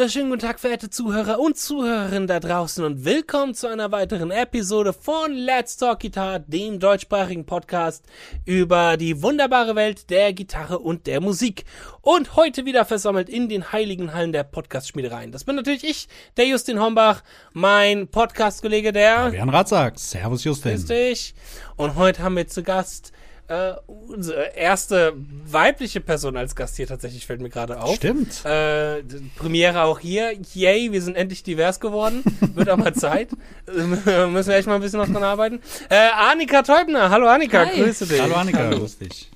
wunderschönen guten Tag, verehrte Zuhörer und Zuhörerinnen da draußen und willkommen zu einer weiteren Episode von Let's Talk Guitar, dem deutschsprachigen Podcast über die wunderbare Welt der Gitarre und der Musik. Und heute wieder versammelt in den heiligen Hallen der Podcast-Schmiedereien. Das bin natürlich ich, der Justin Hombach, mein Podcast-Kollege, der... Fabian Ratzak. Servus, Justin. Grüß dich. Und heute haben wir zu Gast äh, unsere erste weibliche Person als Gast hier tatsächlich, fällt mir gerade auf. Stimmt. Äh, Premiere auch hier. Yay, wir sind endlich divers geworden. Wird auch mal Zeit. Äh, müssen wir echt mal ein bisschen noch dran arbeiten. Äh, Annika Teubner. Hallo Annika, Hi. grüße dich. Hallo Annika, grüß dich.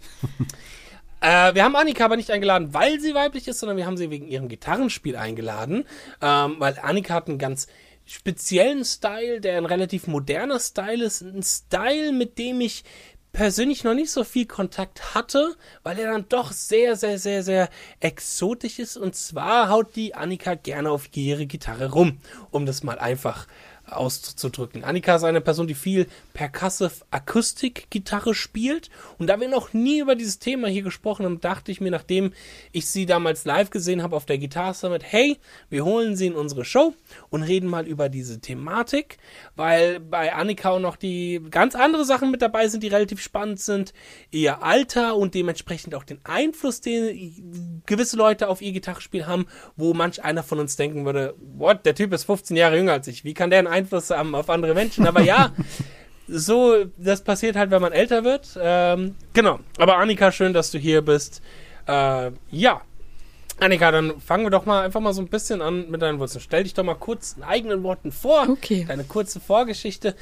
Äh, wir haben Annika aber nicht eingeladen, weil sie weiblich ist, sondern wir haben sie wegen ihrem Gitarrenspiel eingeladen. Ähm, weil Annika hat einen ganz speziellen Style, der ein relativ moderner Style ist. Ein Style, mit dem ich persönlich noch nicht so viel Kontakt hatte, weil er dann doch sehr, sehr, sehr, sehr exotisch ist. Und zwar haut die Annika gerne auf ihre Gitarre rum, um das mal einfach auszudrücken. Annika ist eine Person, die viel Percussive Akustik Gitarre spielt. Und da wir noch nie über dieses Thema hier gesprochen haben, dachte ich mir, nachdem ich sie damals live gesehen habe auf der Guitar Summit, hey, wir holen sie in unsere Show und reden mal über diese Thematik, weil bei Annika auch noch die ganz andere Sachen mit dabei sind, die relativ spannend sind, ihr Alter und dementsprechend auch den Einfluss, den gewisse Leute auf ihr Gitarrespiel haben, wo manch einer von uns denken würde, what, der Typ ist 15 Jahre jünger als ich, wie kann der einen Einfluss haben auf andere Menschen? Aber ja, so, das passiert halt, wenn man älter wird. Ähm, genau. Aber Annika, schön, dass du hier bist. Äh, ja. Annika, dann fangen wir doch mal einfach mal so ein bisschen an mit deinen Wurzeln. Stell dich doch mal kurz in eigenen Worten vor. Okay. Deine kurze Vorgeschichte.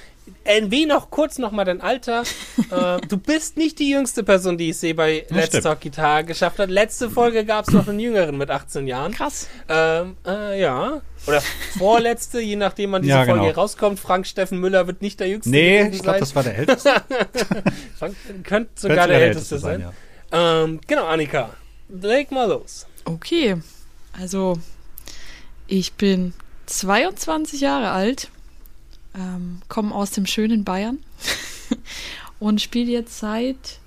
Erwähne noch kurz noch mal dein Alter. äh, du bist nicht die jüngste Person, die ich sehe bei Das Let's stimmt. Talk Guitar geschafft hat. Letzte Folge gab es noch einen Jüngeren mit 18 Jahren. Krass. Ähm, äh, ja. Oder vorletzte, je nachdem wann diese Ja, Folge genau. hier rauskommt. Frank Steffen Müller wird nicht der Jüngste Nee, ich glaube, sein. das war der älteste. Frank könnte sogar Könnte der, Älteste sein. ja. Ähm, genau, Annika. Leg mal los. Okay. Also, ich bin 22 Jahre alt, ähm, komme aus dem schönen Bayern und spiele jetzt seit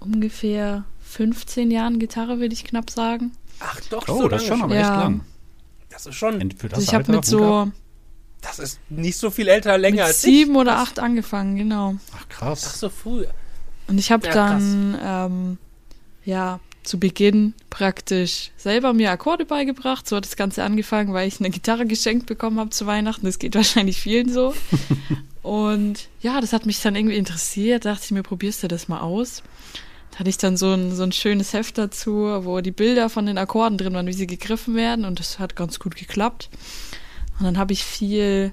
ungefähr 15 Jahren Gitarre, würde ich knapp sagen. Ach doch, Oh, so das ist schon aber Ja. echt lang. Das ist schon, Für das Also ich habe mit so das ist nicht so viel älter, länger mit als sieben ich. oder acht angefangen, genau. Ach, Ach krass. so früh. Und ich habe Ja, dann, ähm, ja, zu Beginn praktisch selber mir Akkorde beigebracht. So hat das Ganze angefangen, weil ich eine Gitarre geschenkt bekommen habe zu Weihnachten. Das geht wahrscheinlich vielen so. Und ja, das hat mich dann irgendwie interessiert. Da dachte ich mir, probierst du das mal aus. Da hatte ich dann so ein, so ein schönes Heft dazu, wo die Bilder von den Akkorden drin waren, wie sie gegriffen werden. Und das hat ganz gut geklappt. Und dann habe ich viel,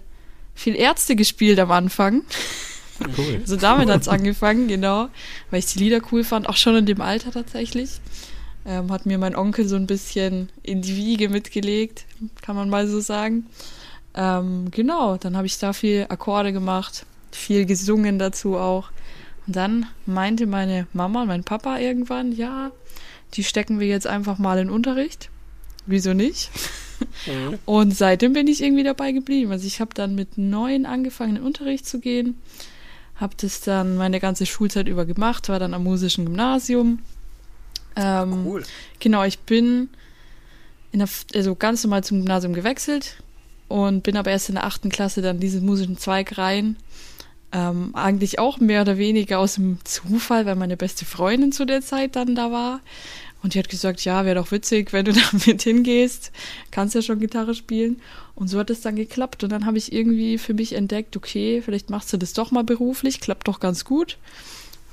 viel Ärzte gespielt am Anfang. Cool. Also damit hat's angefangen, genau, weil ich die Lieder cool fand, auch schon in dem Alter tatsächlich. Ähm, hat mir mein Onkel so ein bisschen in die Wiege mitgelegt, kann man mal so sagen. Ähm, genau, dann habe ich da viel Akkorde gemacht, viel gesungen dazu auch. Und dann meinte meine Mama und mein Papa irgendwann, ja, die stecken wir jetzt einfach mal in Unterricht. Wieso nicht? Mhm. Und seitdem bin ich irgendwie dabei geblieben. Also ich habe dann mit neun angefangen, in den Unterricht zu gehen. Habe das dann meine ganze Schulzeit über gemacht, war dann am musischen Gymnasium. Ähm, Cool. Genau, ich bin in der, also ganz normal zum Gymnasium gewechselt und bin aber erst in der achten Klasse dann diesen musischen Zweig rein. Ähm, eigentlich auch mehr oder weniger aus dem Zufall, weil meine beste Freundin zu der Zeit dann da war. Und die hat gesagt, ja, wäre doch witzig, wenn du da mit hingehst. Kannst ja schon Gitarre spielen. Und so hat es dann geklappt. Und dann habe ich irgendwie für mich entdeckt, okay, vielleicht machst du das doch mal beruflich. Klappt doch ganz gut.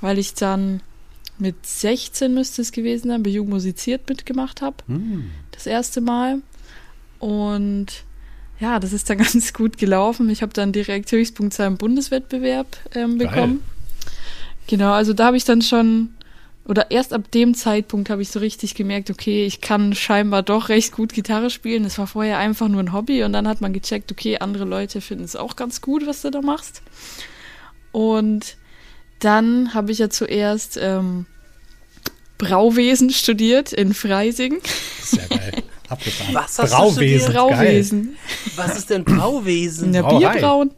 Weil ich dann mit 16 müsste es gewesen sein, bei Jung musiziert mitgemacht habe. Hm. Das erste Mal. Und ja, das ist dann ganz gut gelaufen. Ich habe dann direkt Höchstpunktzahl im Bundeswettbewerb ähm, Geil. bekommen. Genau, also da habe ich dann schon, oder erst ab dem Zeitpunkt habe ich so richtig gemerkt, okay, ich kann scheinbar doch recht gut Gitarre spielen. Das war vorher einfach nur ein Hobby und dann hat man gecheckt, okay, andere Leute finden es auch ganz gut, was du da machst. Und dann habe ich ja zuerst ähm, Brauwesen studiert in Freising. Sehr geil. Abgefahren. Was hast du Brauwesen. studiert? Brauwesen. Was ist denn Brauwesen? In der Brauerei. Bierbrauen.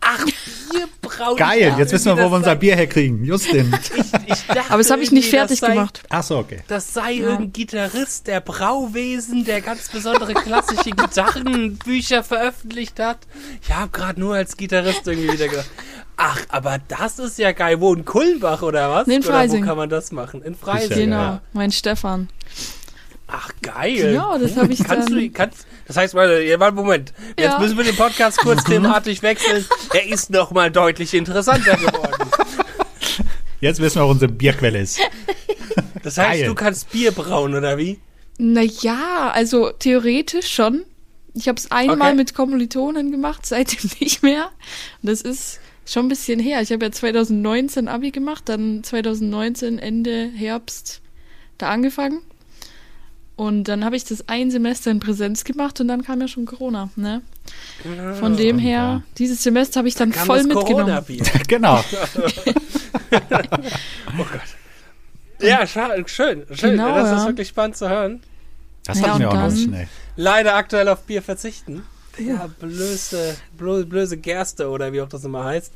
Ach, Bierbrauen. Geil, jetzt wissen wir, wo wir unser. Bier herkriegen. Justin. Ich, ich dachte Aber das habe ich nicht fertig sei, gemacht. Ach so, okay. Das sei irgendein Gitarrist der Brauwesen, der ganz besondere klassische Gitarrenbücher veröffentlicht hat. Ich habe gerade nur als Gitarrist irgendwie wieder gedacht. Ach, aber das ist ja geil. Wo, in Kulmbach oder was? Nee, in oder wo Freising. kann man das machen? In Freising. Ja, Genau, ja. mein Stefan. Ach, geil. Ja, das habe ich Kannst dann. du, kannst, das heißt, warte, ja, warte, Moment. Jetzt Ja. müssen wir den Podcast kurz thematisch wechseln. Er ist noch mal deutlich interessanter geworden. Jetzt wissen wir, wo unsere Bierquelle ist. Das heißt, Geil. du kannst Bier brauen, oder wie? Naja, also theoretisch schon. Ich habe es einmal Okay. mit Kommilitonen gemacht, seitdem nicht mehr. Und das ist schon ein bisschen her. Ich habe ja 2019 Abi gemacht, dann 2019 Ende Herbst da angefangen. Und dann habe ich das ein Semester in Präsenz gemacht und dann kam ja schon Corona. Ne? Von dem her, ja. dieses Semester habe ich dann Kam voll mitgenommen. Genau. Ja, scha- schön, schön. Genau, das ist ja. wirklich spannend zu hören. Das Ja, hatten wir auch noch. Nee. Leider aktuell auf Bier verzichten. Ja, blöse, blöse, blöse Gerste oder wie auch das immer heißt.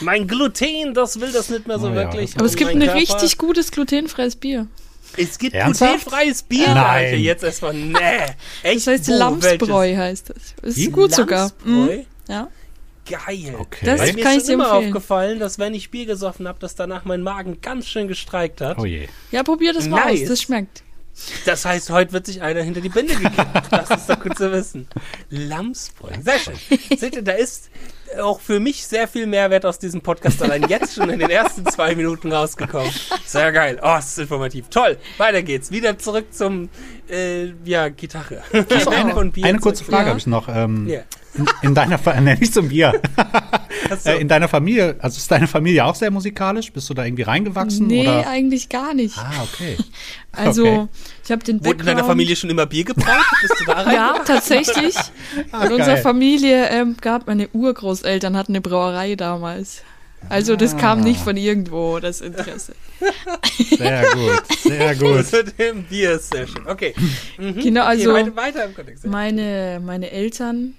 Mein Gluten, das will das nicht mehr so Oh ja, wirklich. das- Aber es gibt ein richtig gutes glutenfreies Bier. Es gibt Ernsthaft? glutenfreies Bier. Nein. Alter, jetzt erstmal, nee. Echt? Das heißt Wo? Lamsbräu heißt das. Ist Wie? gut sogar. Lamsbräu? Mhm. Ja. Geil. Okay. Das Weil mir kann ist schon immer empfehlen. aufgefallen, dass wenn ich Bier gesoffen habe, dass danach mein Magen ganz schön gestreikt hat. Oh je. Ja, probier das mal Nice. aus, das schmeckt. Das heißt, heute wird sich einer hinter die Binde gekippt. Das ist doch gut zu wissen. Lamsbräu. Sehr schön. Seht ihr, da ist auch für mich sehr viel Mehrwert aus diesem Podcast allein jetzt schon in den ersten zwei Minuten rausgekommen. Sehr geil. Oh, es ist informativ. Toll. Weiter geht's. Wieder zurück zum, äh, ja, Gitarre. Von eine, eine kurze Frage Ja. habe ich noch. Ähm, Ja. In, in deiner Familie, nicht zum Bier. Achso. Äh, in deiner Familie, also ist deine Familie auch sehr musikalisch? Bist du da irgendwie reingewachsen? Nee, oder? eigentlich gar nicht. Ah, okay. Also, okay. ich habe den Wurde in Background. deiner Familie schon immer Bier gebraut? Bist du da rein? Ja, tatsächlich. Ah, In unserer. Familie ähm, gab meine Urgroßeltern hatten eine Brauerei damals. Also das kam Ah. nicht von irgendwo, das Interesse. Sehr gut, sehr gut. Mit dem Bier ist sehr schön. Okay. Mhm. Genau, also Okay, weiter, weiter im Kontext. meine, meine Eltern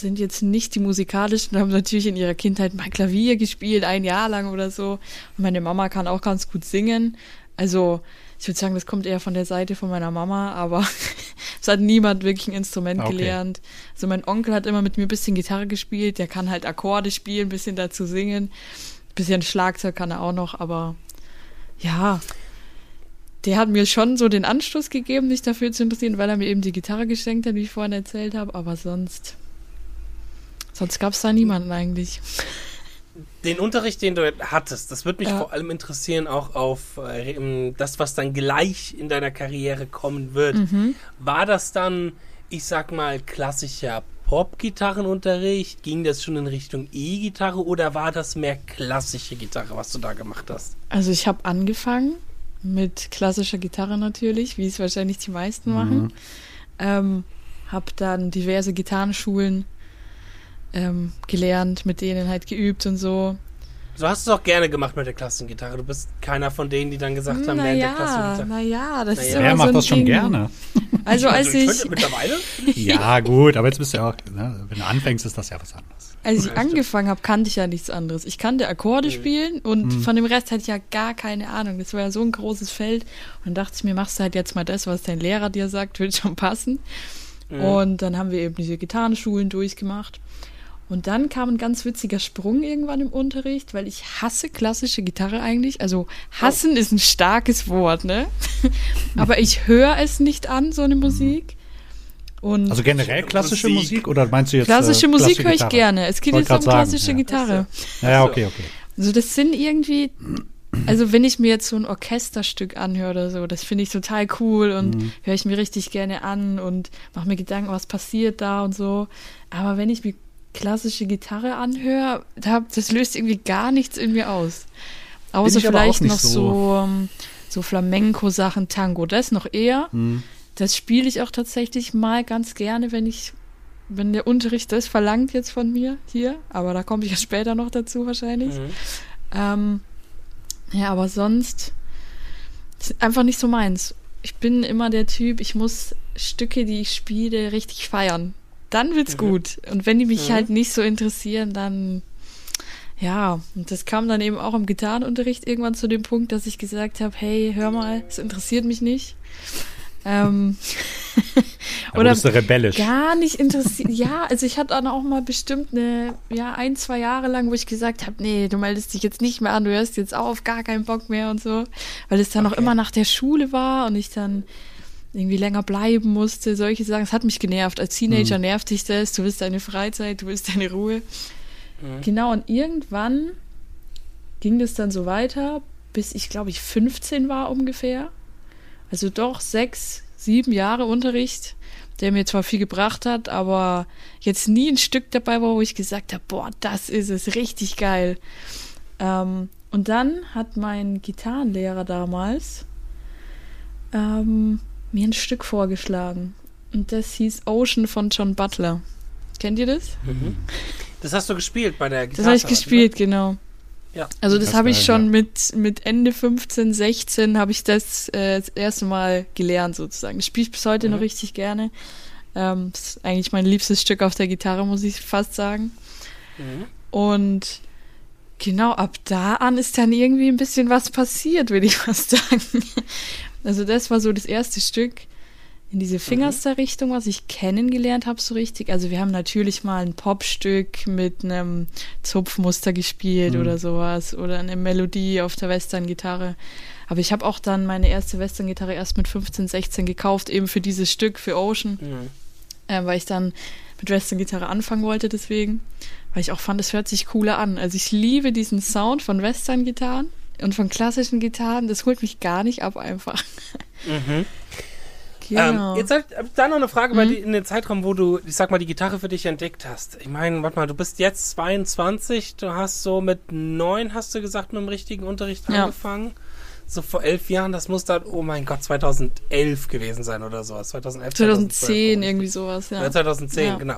sind jetzt nicht die musikalischen, haben natürlich in ihrer Kindheit mal Klavier gespielt, ein Jahr lang oder so. Und meine Mama kann auch ganz gut singen. Also ich würde sagen, das kommt eher von der Seite von meiner Mama, aber es hat niemand wirklich ein Instrument Okay. gelernt. Also mein Onkel hat immer mit mir ein bisschen Gitarre gespielt, der kann halt Akkorde spielen, ein bisschen dazu singen. Ein bisschen Schlagzeug kann er auch noch, aber ja, der hat mir schon so den Anstoß gegeben, mich dafür zu interessieren, weil er mir eben die Gitarre geschenkt hat, wie ich vorhin erzählt habe, aber sonst, sonst gab es da niemanden eigentlich. Den Unterricht, den du hattest, das würde mich Ja. vor allem interessieren, auch auf äh, das, was dann gleich in deiner Karriere kommen wird. Mhm. War das dann, ich sag mal, klassischer Pop-Gitarrenunterricht? Ging das schon in Richtung E-Gitarre oder war das mehr klassische Gitarre, was du da gemacht hast? Also ich habe angefangen mit klassischer Gitarre natürlich, wie es wahrscheinlich die meisten machen. Ähm, habe dann diverse Gitarrenschulen ähm, gelernt, mit denen halt geübt und so. So hast du es auch gerne gemacht mit der klassischen Gitarre. Du bist keiner von denen, die dann gesagt haben, während der klassischen Naja, Gitarre. naja, das ist Naja. immer Wer so macht ein das schon Ding. gerne? Also als ich ich, mittlerweile. Ja, gut, aber jetzt bist du ja auch, ne, wenn du anfängst, ist das ja was anderes. Als ich Ja, angefangen habe, kannte ich ja nichts anderes. Ich kannte Akkorde spielen und von dem Rest hatte ich ja gar keine Ahnung. Das war ja so ein großes Feld. Und dann dachte ich mir, machst du halt jetzt mal das, was dein Lehrer dir sagt, wird schon passen. Und dann haben wir eben diese Gitarrenschulen durchgemacht. Und dann kam ein ganz witziger Sprung irgendwann im Unterricht, weil ich hasse klassische Gitarre eigentlich. Also hassen ist ein starkes Wort, ne? Aber ich höre es nicht an, so eine Musik. Und Also generell klassische Musik. Musik oder meinst du jetzt klassische äh, Musik höre ich Gitarre? gerne. Es geht jetzt um sagen, klassische ja. Gitarre. Ja, ja, okay, okay. Also das sind irgendwie, also wenn ich mir jetzt so ein Orchesterstück anhöre oder so, das finde ich total cool und Mhm. höre ich mir richtig gerne an und mache mir Gedanken, was passiert da und so. Aber wenn ich mir klassische Gitarre anhöre, da, das löst irgendwie gar nichts in mir aus. Außer vielleicht noch so. so, ähm, so Flamenco-Sachen, Tango, das noch eher. Hm. Das spiele ich auch tatsächlich mal ganz gerne, wenn ich, wenn der Unterricht das verlangt jetzt von mir hier. Aber da komme ich ja später noch dazu wahrscheinlich. Mhm. Ähm, ja, aber sonst ist einfach nicht so meins. Ich bin immer der Typ, ich muss Stücke, die ich spiele, richtig feiern. Dann wird's Mhm. gut. Und wenn die mich Mhm. halt nicht so interessieren, dann ja, und das kam dann eben auch im Gitarrenunterricht irgendwann zu dem Punkt, dass ich gesagt habe, hey, hör mal, es interessiert mich nicht. Ähm, oder bist du rebellisch. Gar nicht interessiert. ja, also ich hatte dann auch mal bestimmt eine, ja, ein, zwei Jahre lang, wo ich gesagt habe, nee, du meldest dich jetzt nicht mehr an, du hörst jetzt auf, gar keinen Bock mehr und so. Weil es dann okay. auch immer nach der Schule war und ich dann irgendwie länger bleiben musste, solche Sachen. Es hat mich genervt. Als Teenager mhm. nervt dich das, du willst deine Freizeit, du willst deine Ruhe. Mhm. Genau, und irgendwann ging das dann so weiter, bis ich, glaube ich, 15 war ungefähr. Also doch sechs, sieben Jahre Unterricht, der mir zwar viel gebracht hat, aber jetzt nie ein Stück dabei war, wo ich gesagt habe, boah, das ist es, richtig geil. Ähm, und dann hat mein Gitarrenlehrer damals ähm, mir ein Stück vorgeschlagen. Und das hieß Ocean von John Butler. Kennt ihr das? Mhm. Das hast du gespielt bei der Gitarre. Das habe ich gespielt, ne? genau. Ja. Also das, das habe ich schon ja. mit, mit Ende 15, 16 habe ich das äh, das erste Mal gelernt sozusagen. Das spiele ich bis heute mhm. noch richtig gerne. Ähm, das ist eigentlich mein liebstes Stück auf der Gitarre, muss ich fast sagen. Mhm. Und genau ab da an ist dann irgendwie ein bisschen was passiert, würde ich fast sagen. Also das war so das erste Stück in diese Fingerster-Richtung, was ich kennengelernt habe, so richtig. Also wir haben natürlich mal ein Popstück mit einem Zupfmuster gespielt mhm. oder sowas oder eine Melodie auf der Western-Gitarre. Aber ich habe auch dann meine erste Western-Gitarre erst mit 15, 16 gekauft, eben für dieses Stück, für Ocean, mhm. äh, weil ich dann mit Western-Gitarre anfangen wollte deswegen, weil ich auch fand, es hört sich cooler an. Also ich liebe diesen Sound von Western-Gitarren und von klassischen Gitarren, das holt mich gar nicht ab einfach. Mhm. Genau. Ähm, jetzt habe ich da noch eine Frage mhm. bei in den Zeitraum, wo du, ich sag mal, die Gitarre für dich entdeckt hast. Ich meine, warte mal, du bist jetzt 22, du hast so mit neun, hast du gesagt, mit dem richtigen Unterricht ja. angefangen. So vor elf Jahren, das muss dann, oh mein Gott, 2011 gewesen sein oder sowas. 2011, 2010, irgendwie sowas, ja. ja 2010, ja. genau.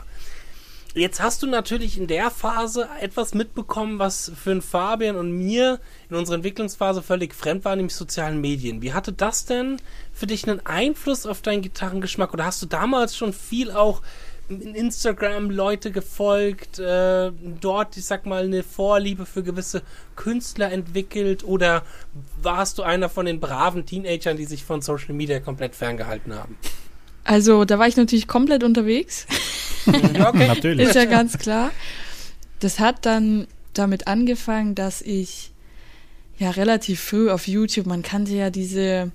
Jetzt hast du natürlich in der Phase etwas mitbekommen, was für einen Fabian und mir in unserer Entwicklungsphase völlig fremd war, nämlich sozialen Medien. Wie hatte das denn für dich einen Einfluss auf deinen Gitarrengeschmack? Oder hast du damals schon viel auch in Instagram Leute gefolgt, äh, dort, ich sag mal, eine Vorliebe für gewisse Künstler entwickelt? Oder warst du einer von den braven Teenagern, die sich von Social Media komplett ferngehalten haben? Also, da war ich natürlich komplett unterwegs. okay. Natürlich. Ist ja ganz klar. Das hat dann damit angefangen, dass ich ja relativ früh auf YouTube, man kannte ja diese,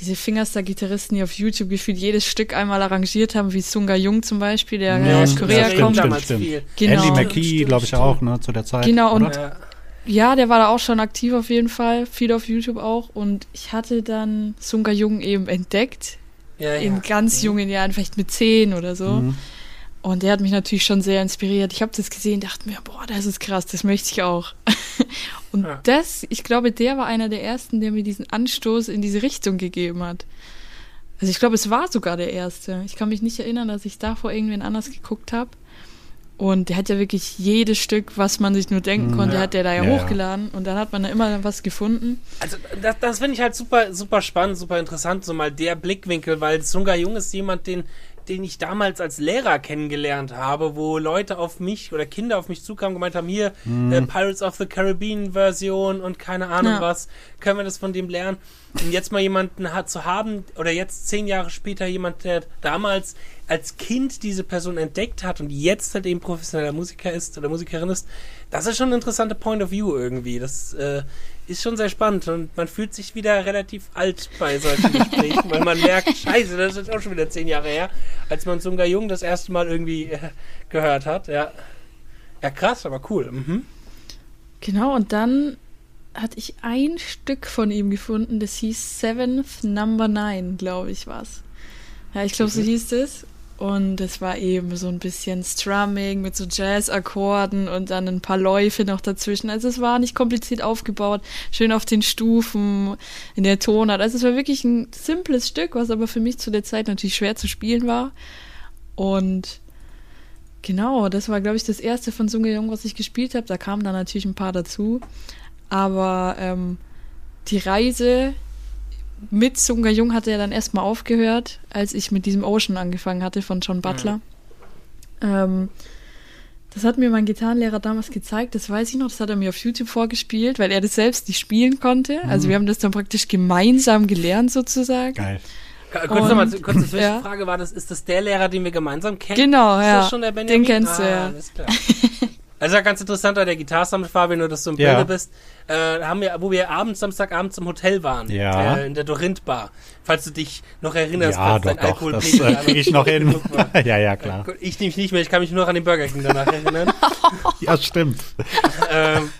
diese Fingerster-Gitarristen, die auf YouTube gefühlt jedes Stück einmal arrangiert haben, wie Sunga Jung zum Beispiel, der ja, aus Korea ja, kommt. Stimmt, stimmt, stimmt. Genau. Andy McKee, glaube ich, auch, ne, zu der Zeit. Genau, und ja. ja, der war da auch schon aktiv auf jeden Fall, viel auf YouTube auch. Und ich hatte dann Sunga Jung eben entdeckt ja, in ganz mhm. jungen Jahren, vielleicht mit zehn oder so. Mhm. Und der hat mich natürlich schon sehr inspiriert. Ich habe das gesehen, dachte mir, boah, das ist krass, das möchte ich auch. und ja. das, ich glaube, der war einer der ersten, der mir diesen Anstoß in diese Richtung gegeben hat. Also ich glaube, es war sogar der erste. Ich kann mich nicht erinnern, dass ich davor irgendwen anders geguckt habe. Und der hat ja wirklich jedes Stück, was man sich nur denken mhm. konnte, ja. hat der da ja, ja, hochgeladen. Und dann hat man da immer was gefunden. Also das, das finde ich halt super, super spannend, super interessant, so mal der Blickwinkel, weil Sunga Jung ist jemand, den, den ich damals als Lehrer kennengelernt habe, wo Leute auf mich oder Kinder auf mich zukamen und gemeint haben, hier mhm. äh, Pirates of the Caribbean Version und keine Ahnung ja. was, können wir das von dem lernen? Und jetzt mal jemanden hat zu haben, oder jetzt zehn Jahre später jemand, der damals als Kind diese Person entdeckt hat und jetzt halt eben professioneller Musiker ist oder Musikerin ist, das ist schon ein interessanter Point of View irgendwie. Das äh, ist schon sehr spannend und man fühlt sich wieder relativ alt bei solchen Gesprächen, weil man merkt, scheiße, das ist auch schon wieder zehn Jahre her, als man Sunga Jung das erste Mal irgendwie äh, gehört hat. Ja. ja, krass, aber cool. Mhm. Genau, und dann hatte ich ein Stück von ihm gefunden, das hieß Seventh Number Nine, glaube ich, was. Ja, ich glaube, so mhm. hieß es. Und es war eben so ein bisschen Strumming mit so Jazz-Akkorden und dann ein paar Läufe noch dazwischen. Also es war nicht kompliziert aufgebaut, schön auf den Stufen, in der Tonart. Also es war wirklich ein simples Stück, was aber für mich zu der Zeit natürlich schwer zu spielen war. Und genau, das war, glaube ich, das erste von Sunge Jung, was ich gespielt habe. Da kamen dann natürlich ein paar dazu. Aber ähm, die Reise mit Sunga Jung hatte er dann erstmal aufgehört, als ich mit diesem Ocean angefangen hatte von John Butler. Mhm. Ähm, Das hat mir mein Gitarrenlehrer damals gezeigt, das weiß ich noch, das hat er mir auf YouTube vorgespielt, weil er das selbst nicht spielen konnte. Also wir haben das dann praktisch gemeinsam gelernt sozusagen. Geil. Kurz nochmal, kurze ja. Zwischenfrage war das, ist das der Lehrer, den wir gemeinsam kennen? Genau, ist ja. das schon der Benjamin? Den kennst du, ah, ja. Alles klar. Also ja, ganz interessant, weil der Gitarre mit Fabian, nur dass du im Ja. Bilde bist, äh, haben wir, wo wir abends, Samstagabends im Hotel waren, Ja. äh, in der Dorint Bar. Falls du dich noch erinnerst, Ja, falls doch, dein doch, das äh, ich noch hin. ja, ja, klar. Ich nämlich nicht mehr, ich kann mich nur noch an den Burger King danach erinnern. Ja, stimmt. ähm,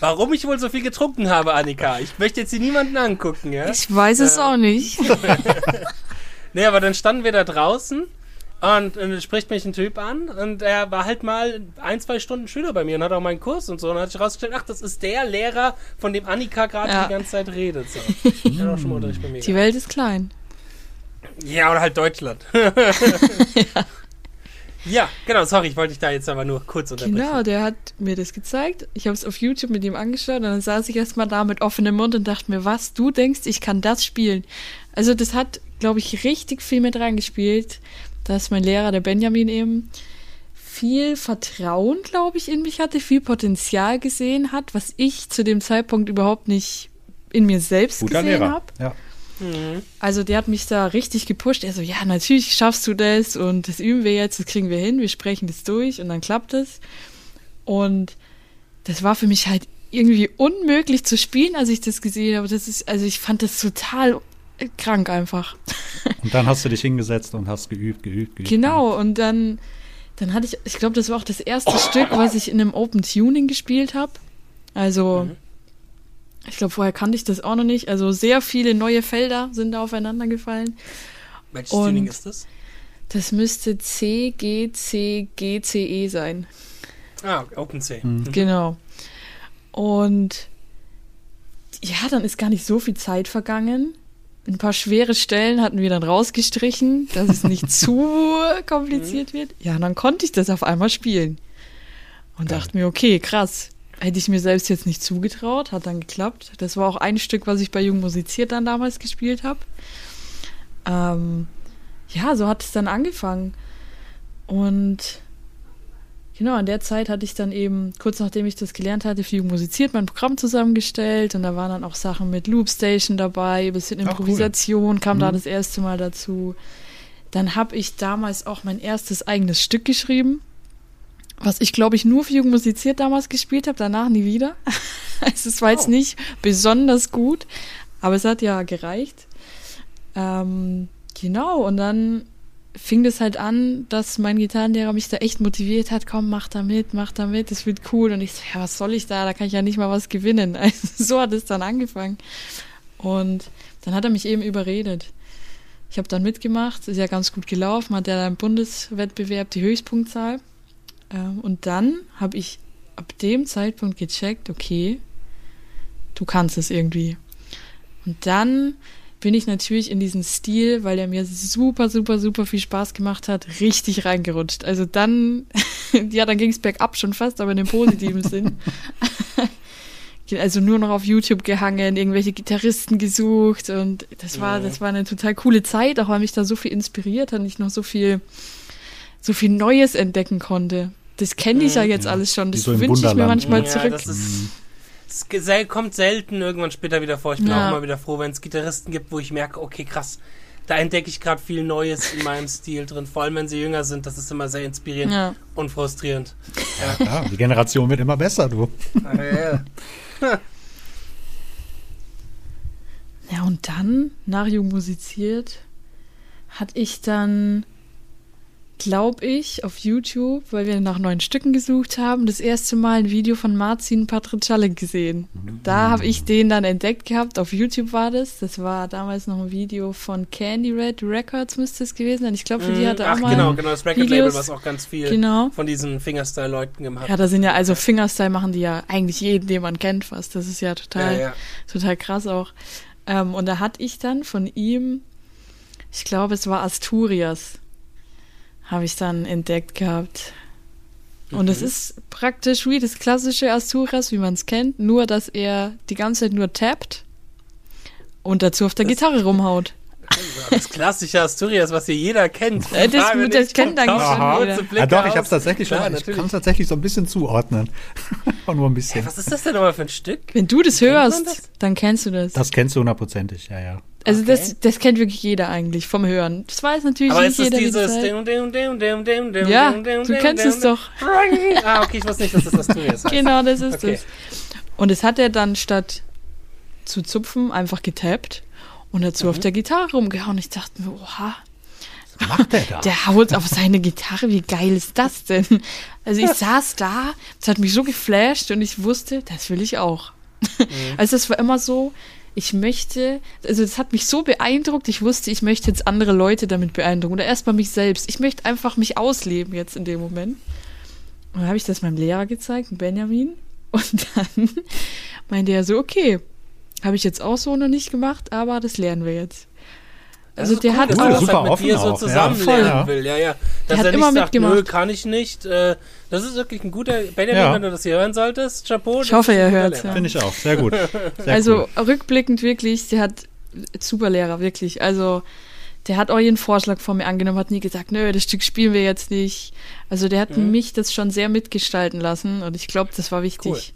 warum ich wohl so viel getrunken habe, Annika. Ich möchte jetzt hier niemanden angucken, ja? Ich weiß es Äh, auch nicht. Nee, aber dann standen wir da draußen und, und dann spricht mich ein Typ an und er war halt mal ein, zwei Stunden Schüler bei mir und hat auch meinen Kurs und so. Und dann hat sich rausgestellt, ach, das ist der Lehrer, von dem Annika gerade Ja. die ganze Zeit redet. So. Auch schon mal Unterricht bei mir. Die gehabt. Welt ist klein. Ja, oder halt Deutschland. ja. genau, sorry, ich wollte dich da jetzt aber nur kurz unterbrechen. Genau, der hat mir das gezeigt. Ich habe es auf YouTube mit ihm angeschaut und dann saß ich erstmal da mit offenem Mund und dachte mir, was, du denkst, ich kann das spielen? Also das hat, glaube ich, richtig viel mit reingespielt, dass mein Lehrer, der Benjamin eben, viel Vertrauen, glaube ich, in mich hatte, viel Potenzial gesehen hat, was ich zu dem Zeitpunkt überhaupt nicht in mir selbst Guter gesehen habe. Ja. Mhm. Also der hat mich da richtig gepusht. Er so, ja, natürlich schaffst du das und das üben wir jetzt, das kriegen wir hin, wir sprechen das durch und dann klappt es. Und das war für mich halt irgendwie unmöglich zu spielen, als ich das gesehen habe. Das ist, also ich fand das total krank einfach. Und dann hast du dich hingesetzt und hast geübt, geübt, geübt. Genau, und dann, dann hatte ich, ich glaube, das war auch das erste Stück, was ich in einem Open Tuning gespielt habe. Also, Mhm. ich glaube, vorher kannte ich das auch noch nicht. Also sehr viele neue Felder sind da aufeinander gefallen. Welches Und- Tuning ist das? Das müsste C, G, C, G, C, E sein. Ah, OpenC. Mhm. Genau. Und ja, dann ist gar nicht so viel Zeit vergangen. Ein paar schwere Stellen hatten wir dann rausgestrichen, dass es nicht zu kompliziert wird. Ja, und dann konnte ich das auf einmal spielen. Und dachte mir, okay, krass. Hätte ich mir selbst jetzt nicht zugetraut, hat dann geklappt. Das war auch ein Stück, was ich bei Jung Musiziert dann damals gespielt habe. Ähm, ja, so hat es dann angefangen. Und Genau, in der Zeit hatte ich dann eben, kurz nachdem ich das gelernt hatte, für Jung musiziert, mein Programm zusammengestellt und da waren dann auch Sachen mit Loopstation dabei, ein bisschen Ach, cool. Improvisation kam da Mhm. das erste Mal dazu. Dann habe ich damals auch mein erstes eigenes Stück geschrieben, was ich glaube ich nur für Jung musiziert damals gespielt habe, danach nie wieder. also es war jetzt Oh. nicht besonders gut, aber es hat ja gereicht. Ähm, genau, und dann fing das halt an, dass mein Gitarrenlehrer mich da echt motiviert hat, komm, mach da mit, mach da mit, das wird cool. Und ich so, ja, was soll ich da? Da kann ich ja nicht mal was gewinnen. Also so hat es dann angefangen. Und dann hat er mich eben überredet. Ich habe dann mitgemacht, ist ja ganz gut gelaufen, hat ja im Bundeswettbewerb die Höchstpunktzahl. Ähm, Und dann habe ich ab dem Zeitpunkt gecheckt, okay, du kannst es irgendwie. Und dann bin ich natürlich in diesen Stil, weil der mir super, super, super viel Spaß gemacht hat, richtig reingerutscht. Also dann, ja, dann ging es bergab schon fast, aber in dem positiven Sinn. Also nur noch auf YouTube gehangen, irgendwelche Gitarristen gesucht und das war, Ja. das war eine total coole Zeit, auch weil mich da so viel inspiriert hat und ich noch so viel, so viel Neues entdecken konnte. Das kenne ich ja jetzt Ja. alles schon. Das wünsche ich mir manchmal ja, zurück. das ist. Es gesell- kommt selten irgendwann später wieder vor. Ich bin Ja. auch immer wieder froh, wenn es Gitarristen gibt, wo ich merke, okay, krass, da entdecke ich gerade viel Neues in meinem Stil drin. Vor allem, wenn sie jünger sind, das ist immer sehr inspirierend Ja. und frustrierend. Ja, die Generation wird immer besser, du. Ja, und dann, nach Jung musiziert, hatte ich dann, glaube ich, auf YouTube, weil wir nach neuen Stücken gesucht haben, das erste Mal ein Video von Marcin Patriciale gesehen. Da habe ich den dann entdeckt gehabt, auf YouTube war das. Das war damals noch ein Video von Candy Red Records, müsste es gewesen sein. Ich glaube, für die hat er auch Ach, mal... genau, genau, das Record-Label, Videos. was auch ganz viel Genau. von diesen Fingerstyle-Leuten gemacht Ja, hat. da sind ja, also Fingerstyle machen die ja eigentlich jeden, den man kennt fast. Das ist ja total... Ja, ja. total krass auch. Ähm, und da hatte ich dann von ihm, ich glaube, es war Asturias, habe ich dann entdeckt gehabt. Und es Mhm. ist praktisch wie das klassische Asturias, wie man es kennt, nur dass er die ganze Zeit nur tappt und dazu auf der Das- Gitarre rumhaut. Das klassische Asturias, was hier jeder kennt. Äh, das- das nicht, kennt eigentlich schon jeder. Ah, doch, ich habe es tatsächlich schon. Klar, ich kann es tatsächlich so ein bisschen zuordnen. Nur ein bisschen. Was ist das denn nochmal für ein Stück? Wenn du das Kennt man hörst, das? dann kennst du das. Das kennst du hundertprozentig, ja, ja. Also okay. das, das kennt wirklich jeder eigentlich vom Hören. Das weiß natürlich Aber nicht ist das jeder. wie dieses... das dim, dim, Ja, du kennst es doch. Ah, okay, ich wusste nicht, dass das Asturias heißt. Genau, das ist Okay. es. Und es hat er dann statt zu zupfen einfach getappt und dazu Mhm. auf der Gitarre rumgehauen. Ich dachte mir, oha, Was macht der da? der haut auf seine Gitarre, wie geil ist das denn? Also ich saß da, das hat mich so geflasht und ich wusste, das will ich auch. Mhm. Also es war immer so, ich möchte, also das hat mich so beeindruckt, ich wusste, ich möchte jetzt andere Leute damit beeindrucken oder erstmal mich selbst. Ich möchte einfach mich ausleben jetzt in dem Moment. Und dann habe ich das meinem Lehrer gezeigt, Benjamin. Und dann meinte er so, okay, habe ich jetzt auch so noch nicht gemacht, aber das lernen wir jetzt. Also der cool, hat cool, er auch, super mit dir so auch, zusammen ja. will. Ja, ja. Dass hat er nicht immer sagt, mitgemacht. nö, kann ich nicht. Äh, das ist wirklich ein guter... Benjamin, Ja. wenn du das hier hören solltest, Chapeau. Ich hoffe, er hört's, Lehrer. ja. Finde ich auch. Sehr gut. Sehr also cool. rückblickend wirklich, der hat super Lehrer, wirklich. Also der hat auch jeden Vorschlag von mir angenommen, hat nie gesagt, nö, das Stück spielen wir jetzt nicht. Also der hat Mhm. mich das schon sehr mitgestalten lassen und ich glaube, das war wichtig,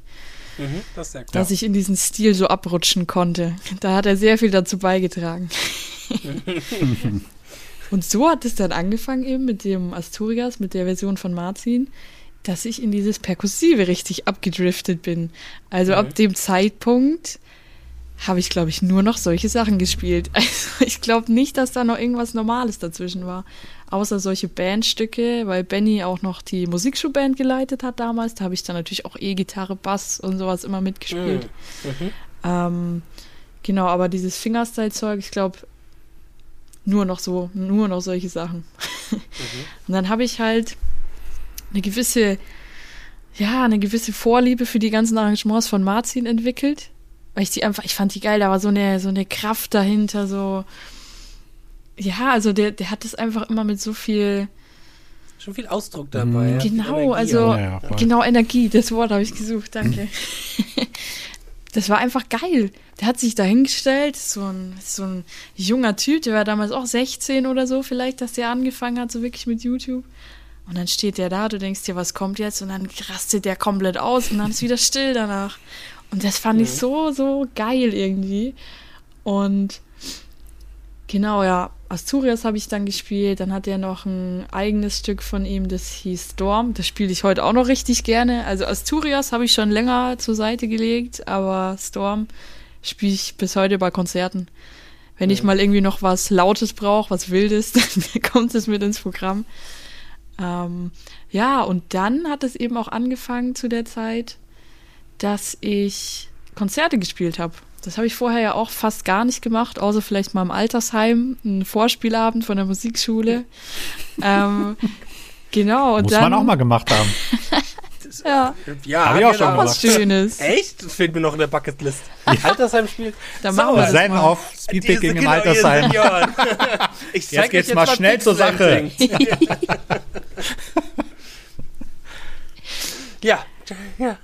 Mhm, das ist sehr cool. dass ich in diesen Stil so abrutschen konnte. Da hat er sehr viel dazu beigetragen. und so hat es dann angefangen eben mit dem Asturias, mit der Version von Martin, dass ich in dieses Perkussive richtig abgedriftet bin. Also Mhm. ab dem Zeitpunkt habe ich, glaube ich, nur noch solche Sachen gespielt. Also ich glaube nicht, dass da noch irgendwas Normales dazwischen war. Außer solche Bandstücke, weil Benny auch noch die Musikschulband geleitet hat damals. Da habe ich dann natürlich auch E-Gitarre, Bass und sowas immer mitgespielt. Mhm. Ähm, genau, aber dieses Fingerstyle-Zeug, ich glaube, nur noch so, nur noch solche Sachen. Und dann habe ich halt eine gewisse, ja, eine gewisse Vorliebe für die ganzen Arrangements von Martin entwickelt. Weil ich die einfach, ich fand die geil, da war so eine, so eine Kraft dahinter, so. Ja, also der, der hat das einfach immer mit so viel, Schon viel Ausdruck dabei. ja, viel Genau, Energie also. Ja, ja, genau Energie, das Wort habe ich gesucht, danke. das war einfach geil. Der hat sich da hingestellt, so ein, so ein junger Typ, der war damals auch 16 oder so vielleicht, dass der angefangen hat, so wirklich mit YouTube. Und dann steht der da, du denkst dir, was kommt jetzt? Und dann rastet der komplett aus und dann ist wieder still danach. Und das fand ich so, so geil irgendwie. Und genau, ja, Asturias habe ich dann gespielt. Dann hat er noch ein eigenes Stück von ihm, das hieß Storm. Das spiele ich heute auch noch richtig gerne. Also Asturias habe ich schon länger zur Seite gelegt, aber Storm spiele ich bis heute bei Konzerten. Wenn ich mal irgendwie noch was Lautes brauche, was Wildes, dann kommt es mit ins Programm. Ähm, ja, und dann hat es eben auch angefangen zu der Zeit, dass ich Konzerte gespielt habe. Das habe ich vorher ja auch fast gar nicht gemacht, außer vielleicht mal im Altersheim, einen Vorspielabend von der Musikschule. ähm, genau, Muss dann. man auch mal gemacht haben. Ja, Ja, Hab ich auch schon genau. was Schönes. Echt? Das fehlt mir noch in der Bucketlist. Altersheim-Spiel. Dann machen wir das Zen mal. auf Speedpicking im Diese- Altersheim. genau, ihr Senioren. Ich zeig euch geht's mal was schnell zur Sache. Ja. ja.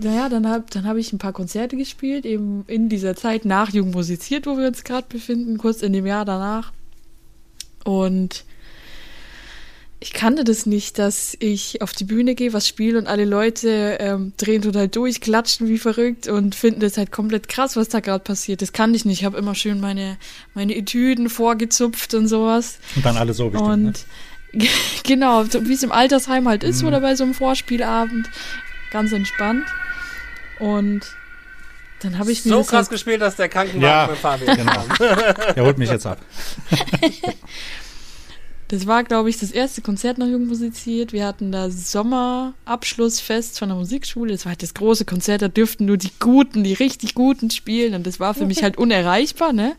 Naja, dann habe dann hab ich ein paar Konzerte gespielt, eben in dieser Zeit nach Jung musiziert, wo wir uns gerade befinden, kurz in dem Jahr danach. Und ich kannte das nicht, dass ich auf die Bühne gehe, was spiele und alle Leute ähm, drehen total durch, klatschen wie verrückt und finden das halt komplett krass, was da gerade passiert. Das kannte ich nicht. Ich habe immer schön meine, meine Etüden vorgezupft und sowas. Und dann alle so bestimmt. Ne? Und genau, so wie es im Altersheim halt ist oder bei so einem Vorspielabend. Ganz entspannt. Und dann habe ich mir So krass halt, gespielt, dass der Krankenwagen Ja, mit Genau. Der holt mich jetzt ab. Das war, glaube ich, das erste Konzert nach Jung musiziert. Wir hatten da Sommerabschlussfest von der Musikschule. Das war halt das große Konzert, da dürften nur die Guten, die richtig Guten spielen. Und das war für mich halt unerreichbar, ne?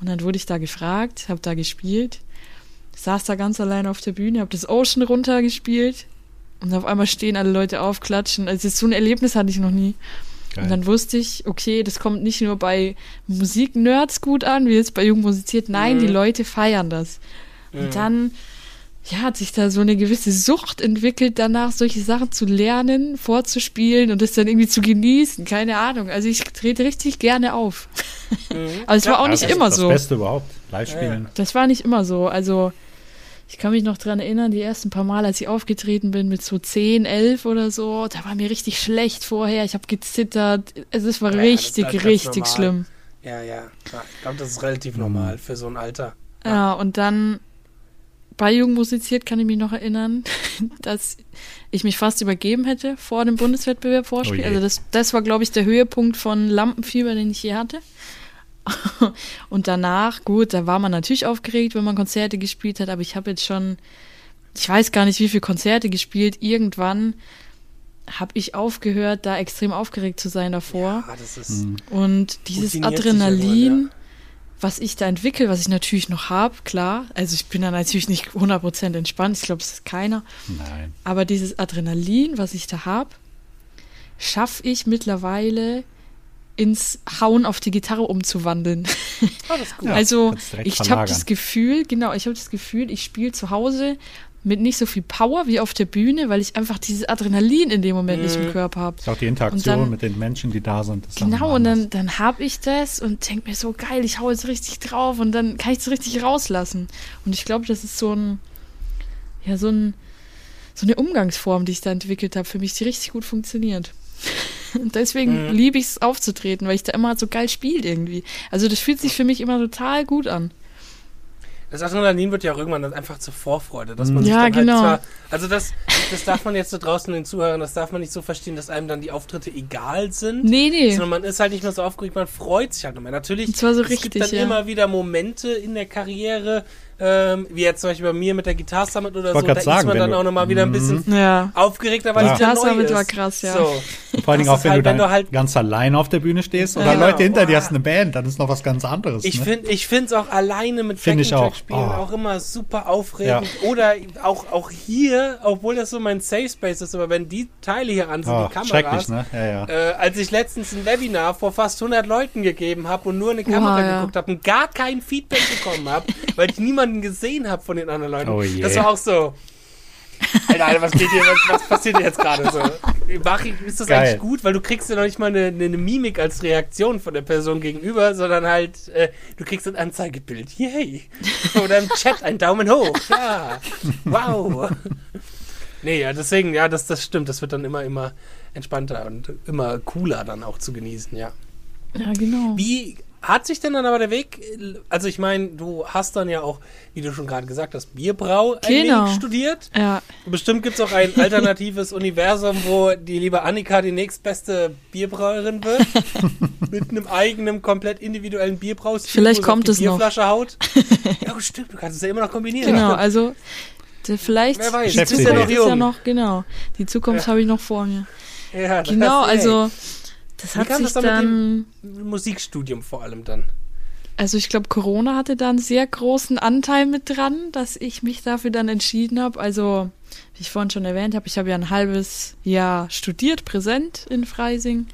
Und dann wurde ich da gefragt, habe da gespielt, saß da ganz allein auf der Bühne, habe das Ocean runtergespielt und auf einmal stehen alle Leute auf, klatschen. Also so ein Erlebnis hatte ich noch nie. Geil. Und dann wusste ich, okay, das kommt nicht nur bei Musiknerds gut an, wie jetzt bei Jung musiziert. Nein, Mhm. die Leute feiern das. Und dann, ja, hat sich da so eine gewisse Sucht entwickelt, danach solche Sachen zu lernen, vorzuspielen und das dann irgendwie zu genießen. Keine Ahnung. Also ich trete richtig gerne auf. Mhm. Aber es war auch Ja, nicht das immer das so. Beste überhaupt. live spielen. Das war nicht immer so. Also, ich kann mich noch dran erinnern, die ersten paar Mal, als ich aufgetreten bin mit so 10, 11 oder so, da war mir richtig schlecht vorher. Ich habe gezittert. Also, es war Ja, das ist richtig, halt ganz richtig normal. schlimm. Ja, ja. ja ich glaube, das ist relativ Mhm. normal für so ein Alter. Ja, und dann bei Jung musiziert kann ich mich noch erinnern, dass ich mich fast übergeben hätte vor dem Bundeswettbewerb Vorspiel. Oh also das, das war, glaube ich, der Höhepunkt von Lampenfieber, den ich je hatte. Und danach, gut, da war man natürlich aufgeregt, wenn man Konzerte gespielt hat, aber ich habe jetzt schon, ich weiß gar nicht, wie viele Konzerte gespielt. Irgendwann habe ich aufgehört, da extrem aufgeregt zu sein davor. Ja, das ist. Mhm. Und dieses Adrenalin, was ich da entwickle, was ich natürlich noch habe, klar. Also ich bin da natürlich nicht 100% entspannt. Ich glaube, es ist keiner. Nein. Aber dieses Adrenalin, was ich da habe, schaffe ich mittlerweile ins Hauen auf die Gitarre umzuwandeln. Oh, das ist gut. Ja, also ich habe das Gefühl, genau, ich habe das Gefühl, ich spiele zu Hause mit nicht so viel Power wie auf der Bühne, weil ich einfach dieses Adrenalin in dem Moment nicht im Mhm. Körper habe. Ist auch die Interaktion dann- mit den Menschen, die da sind. dann Genau, und dann, dann habe ich das und denke mir so, geil, ich hau jetzt richtig drauf und dann kann ich es richtig rauslassen. Und ich glaube, das ist so ein, ja, so ein, so eine Umgangsform, die ich da entwickelt habe, für mich, die richtig gut funktioniert. Und deswegen Mhm. liebe ich es aufzutreten, weil ich da immer so geil spiele irgendwie. Also das fühlt sich für mich immer total gut an. Das Adrenalin wird ja auch irgendwann dann einfach zur Vorfreude, dass man sich Ja, dann genau. halt zwar, also das, das darf man jetzt so draußen den Zuhörern, das darf man nicht so verstehen, dass einem dann die Auftritte egal sind. Nee, nee. Sondern man ist halt nicht mehr so aufgeregt, man freut sich halt mehr. Natürlich, Und zwar so es gibt richtig, dann ja. immer wieder Momente in der Karriere, ähm, wie jetzt zum Beispiel bei mir mit der Guitar Summit oder so, wollte da sagen, ist man dann auch nochmal wieder ein bisschen Ja. aufgeregter, weil Ja. es damit ist. war krass, ja. So. Vor allen Dingen auch, wenn halt, du dann wenn du halt- ganz allein auf der Bühne stehst oder Ja. Leute hinter dir Boah. hast eine Band, dann ist noch was ganz anderes. Ich ne? finde ich finde es auch alleine mit Find ich auch. spielen Oh. auch immer super aufregend. Oder auch, auch hier, obwohl das so mein Safe Space ist, aber wenn die Teile hier an sind, oh, die Kameras, schrecklich, ne? Ja, ja. äh, als ich letztens ein Webinar vor fast 100 Leuten gegeben habe und nur eine Kamera ja. geguckt habe und gar kein Feedback bekommen habe, weil ich niemanden gesehen habe von den anderen Leuten. Oh je. Das war auch so. Alter, Alter, was geht hier, was, was passiert hier jetzt gerade so? Mach ich, ist das Geil. eigentlich gut? Weil du kriegst ja noch nicht mal eine, eine, eine Mimik als Reaktion von der Person gegenüber, sondern halt, äh, du kriegst ein Anzeigebild. Yay! Oder im Chat ein Daumen hoch. Ja. Wow. Nee, ja, deswegen, ja, das, das stimmt. Das wird dann immer, immer entspannter und immer cooler dann auch zu genießen, ja. Ja, genau. Wie hat sich denn dann aber der Weg, also ich meine, du hast dann ja auch, wie du schon gerade gesagt hast, Bierbrau Genau. studiert. Ja, Bestimmt gibt es auch ein alternatives Universum, wo die liebe Annika die nächstbeste Bierbrauerin wird. mit einem eigenen, komplett individuellen Bierbraustil. Vielleicht kommt es noch. Bierflasche haut. ja, stimmt, du kannst es ja immer noch kombinieren. genau. Also vielleicht Wer weiß, die Zukunft noch ist ja jung. noch, genau. Die Zukunft Ja. habe ich noch vor mir. Ja, Genau, also das Wie hat kam sich das dann mit dann, Musikstudium vor allem dann. also ich glaube, Corona hatte da einen sehr großen Anteil mit dran, dass ich mich dafür dann entschieden habe. Also, wie ich vorhin schon erwähnt habe, ich habe ja ein halbes Jahr studiert, präsent in Freising.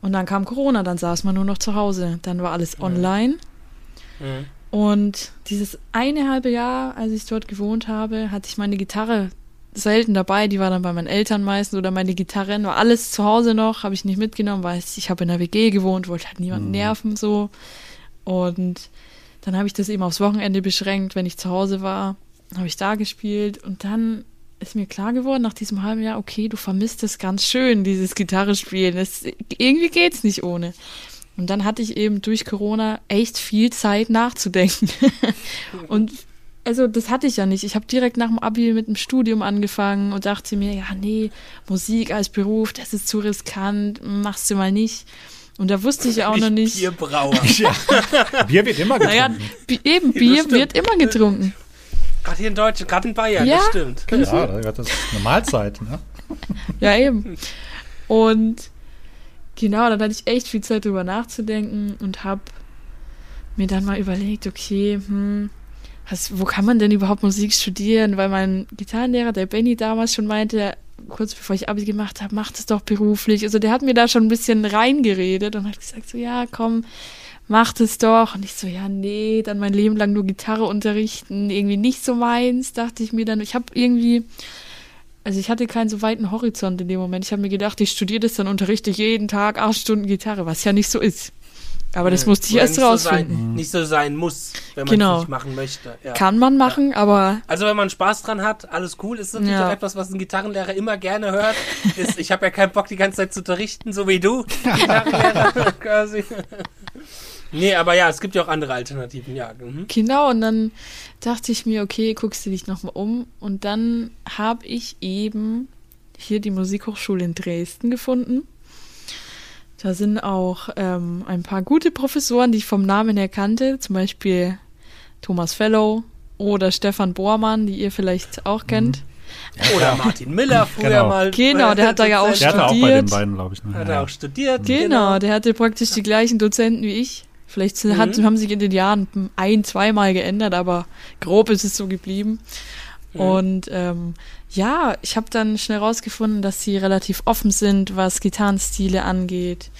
Und dann kam Corona, dann saß man nur noch zu Hause. Dann war alles online. Mhm. Und dieses eine halbe Jahr, als ich dort gewohnt habe, hatte ich meine Gitarre selten dabei. Die war dann bei meinen Eltern meistens oder meine Gitarren war alles zu Hause noch, habe ich nicht mitgenommen, weil ich, habe in der WG gewohnt, wollte halt niemanden nerven so. Und dann habe ich das eben aufs Wochenende beschränkt, wenn ich zu Hause war, habe ich da gespielt und dann ist mir klar geworden nach diesem halben Jahr, okay, du vermisst es ganz schön, dieses Gitarre spielen. Es, irgendwie geht's nicht ohne. Und dann hatte ich eben durch Corona echt viel Zeit nachzudenken. und also das hatte ich ja nicht. Ich habe direkt nach dem Abi mit dem Studium angefangen und dachte mir, ja, nee, Musik als Beruf, das ist zu riskant, machst du mal nicht. Und da wusste ich ja auch noch nicht. Bierbrauer. Ja. Bier wird immer getrunken. Naja, eben, Bier wird immer getrunken. gerade hier in Deutschland, gerade in Bayern, Ja. das stimmt. ja, das ist eine Mahlzeit. Ne? Ja, eben. Und genau, dann hatte ich echt viel Zeit drüber nachzudenken und habe mir dann mal überlegt, okay, hm, was, wo kann man denn überhaupt Musik studieren? Weil mein Gitarrenlehrer, der Benny damals schon meinte, kurz bevor ich Abi gemacht habe, mach das doch beruflich. Also der hat mir da schon ein bisschen reingeredet und hat gesagt, so ja, komm, mach das doch. Und ich so, ja, nee, dann mein Leben lang nur Gitarre unterrichten, irgendwie nicht so meins, dachte ich mir dann. Ich habe irgendwie, also ich hatte keinen so weiten Horizont in dem Moment. Ich habe mir gedacht, ich studiere das, dann unterrichte ich jeden Tag acht Stunden Gitarre, was ja nicht so ist. Aber das musste ich Oder erst nicht so rausfinden. sein, nicht so sein muss, wenn man Genau. es nicht machen möchte. Ja. Kann man machen, aber Also wenn man Spaß dran hat, alles cool. Ist natürlich Ja. auch etwas, was ein Gitarrenlehrer immer gerne hört. Ist, ich habe ja keinen Bock, die ganze Zeit zu unterrichten, so wie du, Gitarrenlehrer quasi. Nee, aber ja, es gibt ja auch andere Alternativen, ja. Mhm. genau. Und dann dachte ich mir, okay, guckst du dich nochmal um. Und dann habe ich eben hier die Musikhochschule in Dresden gefunden. Da sind auch ähm, ein paar gute Professoren, die ich vom Namen her kannte, zum Beispiel Thomas Fellow oder Stefan Bormann, die ihr vielleicht auch kennt. Oder Martin Miller früher Genau. mal. Genau, der hat da ja auch Der hatte auch bei studiert. den beiden, glaube ich. Ne? Hat Ja. er auch studiert. Genau, der hatte praktisch die gleichen Dozenten wie ich. Vielleicht hat, Mhm. haben sich in den Jahren ein, zweimal geändert, aber grob ist es so geblieben. Mhm. Und ähm, ja, ich habe dann schnell rausgefunden, dass sie relativ offen sind, was Gitarrenstile angeht.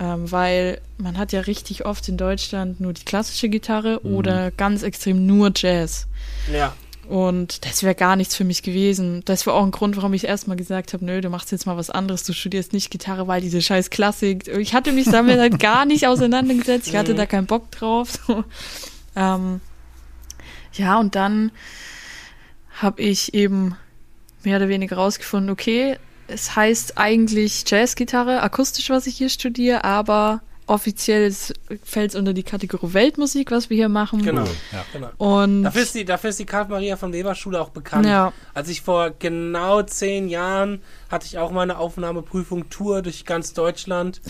Ähm, weil man hat ja richtig oft in Deutschland nur die klassische Gitarre Mhm. oder ganz extrem nur Jazz. Ja. Und das wäre gar nichts für mich gewesen. Das war auch ein Grund, warum ich erstmal gesagt habe, nö, du machst jetzt mal was anderes, du studierst nicht Gitarre, weil diese scheiß Klassik. Ich hatte mich damit halt gar nicht auseinandergesetzt. Ich hatte da keinen Bock drauf. So. Ähm, ja, und dann habe ich eben mehr oder weniger rausgefunden, okay, es heißt eigentlich Jazzgitarre, akustisch, was ich hier studiere, aber offiziell fällt es unter die Kategorie Weltmusik, was wir hier machen. Genau. Ja. genau. Und Dafür ist die, dafür ist die Karl Maria von Weber Schule auch bekannt. Ja. Als ich vor genau zehn Jahren hatte ich auch meine Aufnahmeprüfung Tour durch ganz Deutschland.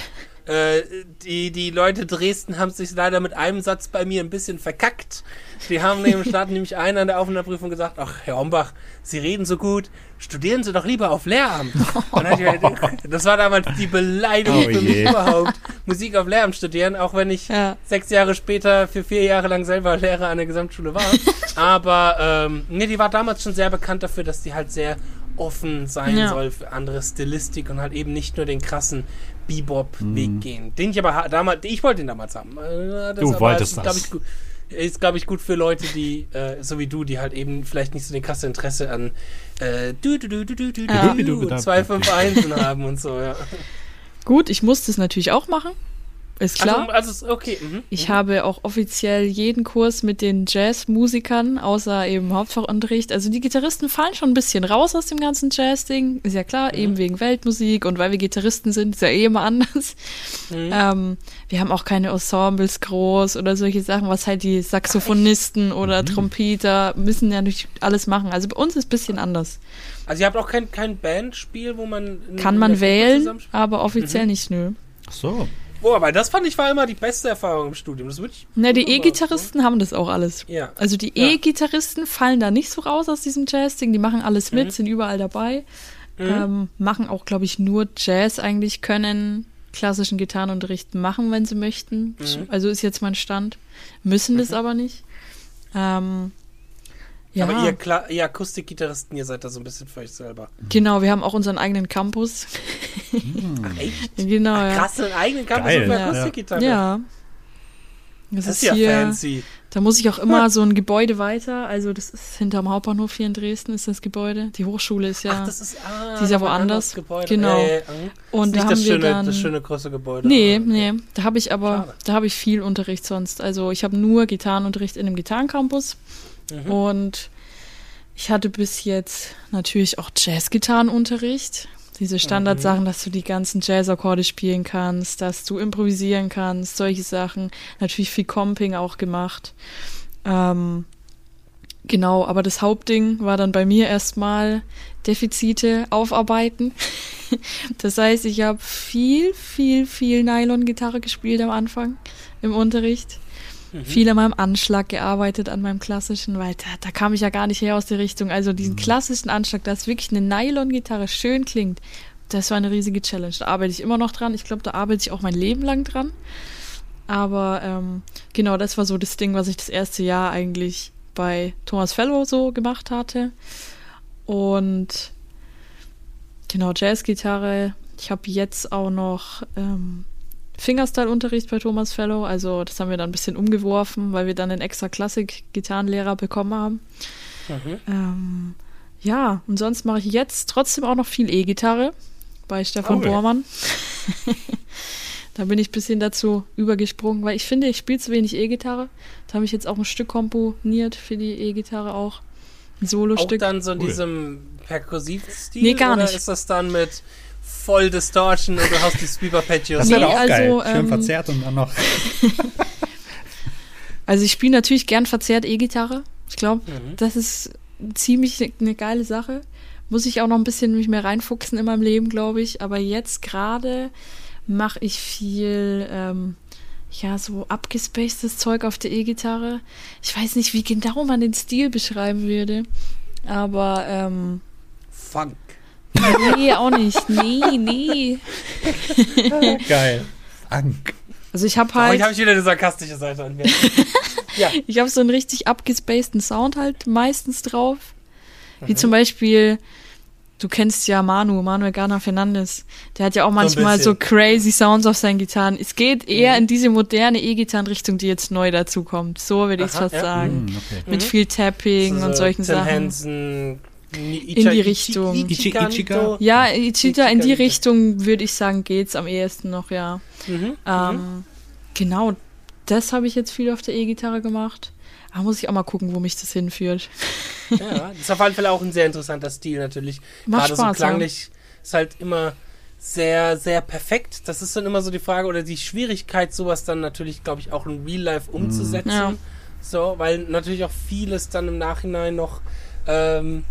Äh, die, die Leute Dresden haben sich leider mit einem Satz bei mir ein bisschen verkackt. Die haben neben Start nämlich einer an der Aufnahmeprüfung gesagt, ach, Herr Ombach, Sie reden so gut, studieren Sie doch lieber auf Lehramt. Das war damals die Beleidigung Oh für mich überhaupt, Musik auf Lehramt studieren, auch wenn ich Ja. sechs Jahre später für vier Jahre lang selber Lehrer an der Gesamtschule war. Aber ähm, nee, die war damals schon sehr bekannt dafür, dass die halt sehr offen sein Ja. soll für andere Stilistik und halt eben nicht nur den krassen Bebop-Weg Mhm. gehen. Den ich aber damals, ich wollte den damals haben. Äh, Du aber wolltest ist, das. ich, ist, glaube ich, gut für Leute, die, äh, so wie du, die halt eben vielleicht nicht so den krassen Interesse an äh, du, du, du, du, du, du, Ja. du, du, 251 haben und so, ja. Gut, ich musste es natürlich auch machen. Ist klar. Also, also okay. Mhm. ich habe auch offiziell jeden Kurs mit den Jazzmusikern, außer eben Hauptfachunterricht. Also die Gitarristen fallen schon ein bisschen raus aus dem ganzen Jazz-Ding. Ist ja klar, eben wegen Weltmusik und weil wir Gitarristen sind, ist ja eh immer anders. Mhm. Ähm, wir haben auch keine Ensembles groß oder solche Sachen, was halt die Saxophonisten oder Trompeter müssen ja nicht alles machen. Also bei uns ist es ein bisschen anders. Also ihr habt auch kein, kein Bandspiel, wo man... Kann man wählen, aber offiziell nicht, nö. Ach so. Oh, aber das fand ich war immer die beste Erfahrung im Studium. Das würde ich. Na, die wunderbar. E-Gitarristen haben das auch alles. Ja. Also die Ja. E-Gitarristen fallen da nicht so raus aus diesem Jazz-Ding. Die machen alles mit, Mhm. sind überall dabei. Mhm. Ähm, machen auch, glaube ich, nur Jazz eigentlich, können klassischen Gitarrenunterricht machen, wenn sie möchten. Mhm. Also ist jetzt mein Stand. Müssen das aber nicht. Ähm, ja, Aber ihr, Kla ihr Akustikgitarristen, ihr seid da so ein bisschen für euch selber. genau, wir haben auch unseren eigenen Campus. Echt? genau, ja. Krass, einen eigenen Campus Geil. für Ja. Akustikgitarre. Ja. Das, Das ist ist ja hier, fancy. Da muss ich auch immer so ein Gebäude weiter. Also das ist hinterm Hauptbahnhof hier in Dresden ist das Gebäude. Die Hochschule ist ja. Ach, das ist, ah, die ist ja woanders. Gebäude. Genau. Ja, ja. Mhm. und ist da nicht haben das wir schöne, dann. das schöne große Gebäude. Nee, okay. nee. Da habe ich aber, Schade. da habe ich viel Unterricht sonst. Also ich habe nur Gitarrenunterricht in einem Gitarrencampus Mhm. und ich hatte bis jetzt natürlich auch Jazzgitarrenunterricht. Diese Standardsachen, dass du die ganzen Jazzakkorde spielen kannst, dass du improvisieren kannst, solche Sachen. Natürlich viel Comping auch gemacht. Ähm, genau, aber das Hauptding war dann bei mir erstmal Defizite aufarbeiten. Das heißt, ich habe viel, viel, viel Nylon-Gitarre gespielt am Anfang im Unterricht. Viel an meinem Anschlag gearbeitet, an meinem klassischen, weil da, da kam ich ja gar nicht her aus der Richtung. Also diesen klassischen Anschlag, dass wirklich eine Nylon-Gitarre schön klingt, das war eine riesige Challenge. Da arbeite ich immer noch dran. Ich glaube, da arbeite ich auch mein Leben lang dran. Aber ähm, genau, das war so das Ding, was ich das erste Jahr eigentlich bei Thomas Fellow so gemacht hatte. Und genau, Jazzgitarre. Ich habe jetzt auch noch ähm, Fingerstyle-Unterricht bei Thomas Fellow. Also das haben wir dann ein bisschen umgeworfen, weil wir dann einen extra Klassik-Gitarrenlehrer bekommen haben. Mhm. Ähm, ja, und sonst mache ich jetzt trotzdem auch noch viel E-Gitarre bei Stefan Cool. Bormann. Da bin ich ein bisschen dazu übergesprungen, weil ich finde, ich spiele zu wenig E-Gitarre. Da habe ich jetzt auch ein Stück komponiert für die E-Gitarre auch. Ein Auch Solo-Stück. dann so in Cool. diesem perkussiven Stil? Nee, gar oder nicht. ist das dann mit voll Distortion und du hast die Sweep-Arpeggios? Das Nee, wäre doch auch also, geil. Schön ähm, verzerrt und dann noch. Also ich spiele natürlich gern verzerrt E-Gitarre. Ich glaube, Mhm. das ist ziemlich eine geile Sache. Muss ich auch noch ein bisschen mich mehr reinfuchsen in meinem Leben, glaube ich. Aber jetzt gerade mache ich viel, ähm, ja, so abgespacedes Zeug auf der E-Gitarre. Ich weiß nicht, wie genau man den Stil beschreiben würde. Aber, ähm, Funk. Nee, auch nicht. Nee, nee. Geil. Funk. Also ich habe Oh, halt... Heute habe ich wieder eine sarkastische Seite an mir. ja. Ich habe so einen richtig abgespaceden Sound halt meistens drauf. Mhm. Wie zum Beispiel, du kennst ja Manu, Manuel Garner Fernandes. Der hat ja auch manchmal so. Mhm. crazy Sounds auf seinen Gitarren. Es geht eher in diese moderne E-Gitarrenrichtung, die jetzt neu dazu kommt. So würde ich es fast ja. sagen. Hm, okay. Mit viel Tapping So und solchen Tim Sachen. Henson, In die Richtung. Nito. Ja, Ichita in die Richtung würde ich sagen, geht's am ehesten noch, ja. Mhm. Ähm, genau, das habe ich jetzt viel auf der E-Gitarre gemacht. Aber muss ich auch mal gucken, wo mich das hinführt. Ja, das ist auf alle Fälle auch ein sehr interessanter Stil natürlich. Macht Gerade so Spaß, ja. klanglich ist halt immer sehr, sehr perfekt. Das ist dann immer so die Frage oder die Schwierigkeit, sowas dann natürlich, glaube ich, auch in Real Life umzusetzen. Ja. So, weil natürlich auch vieles dann im Nachhinein noch ähm,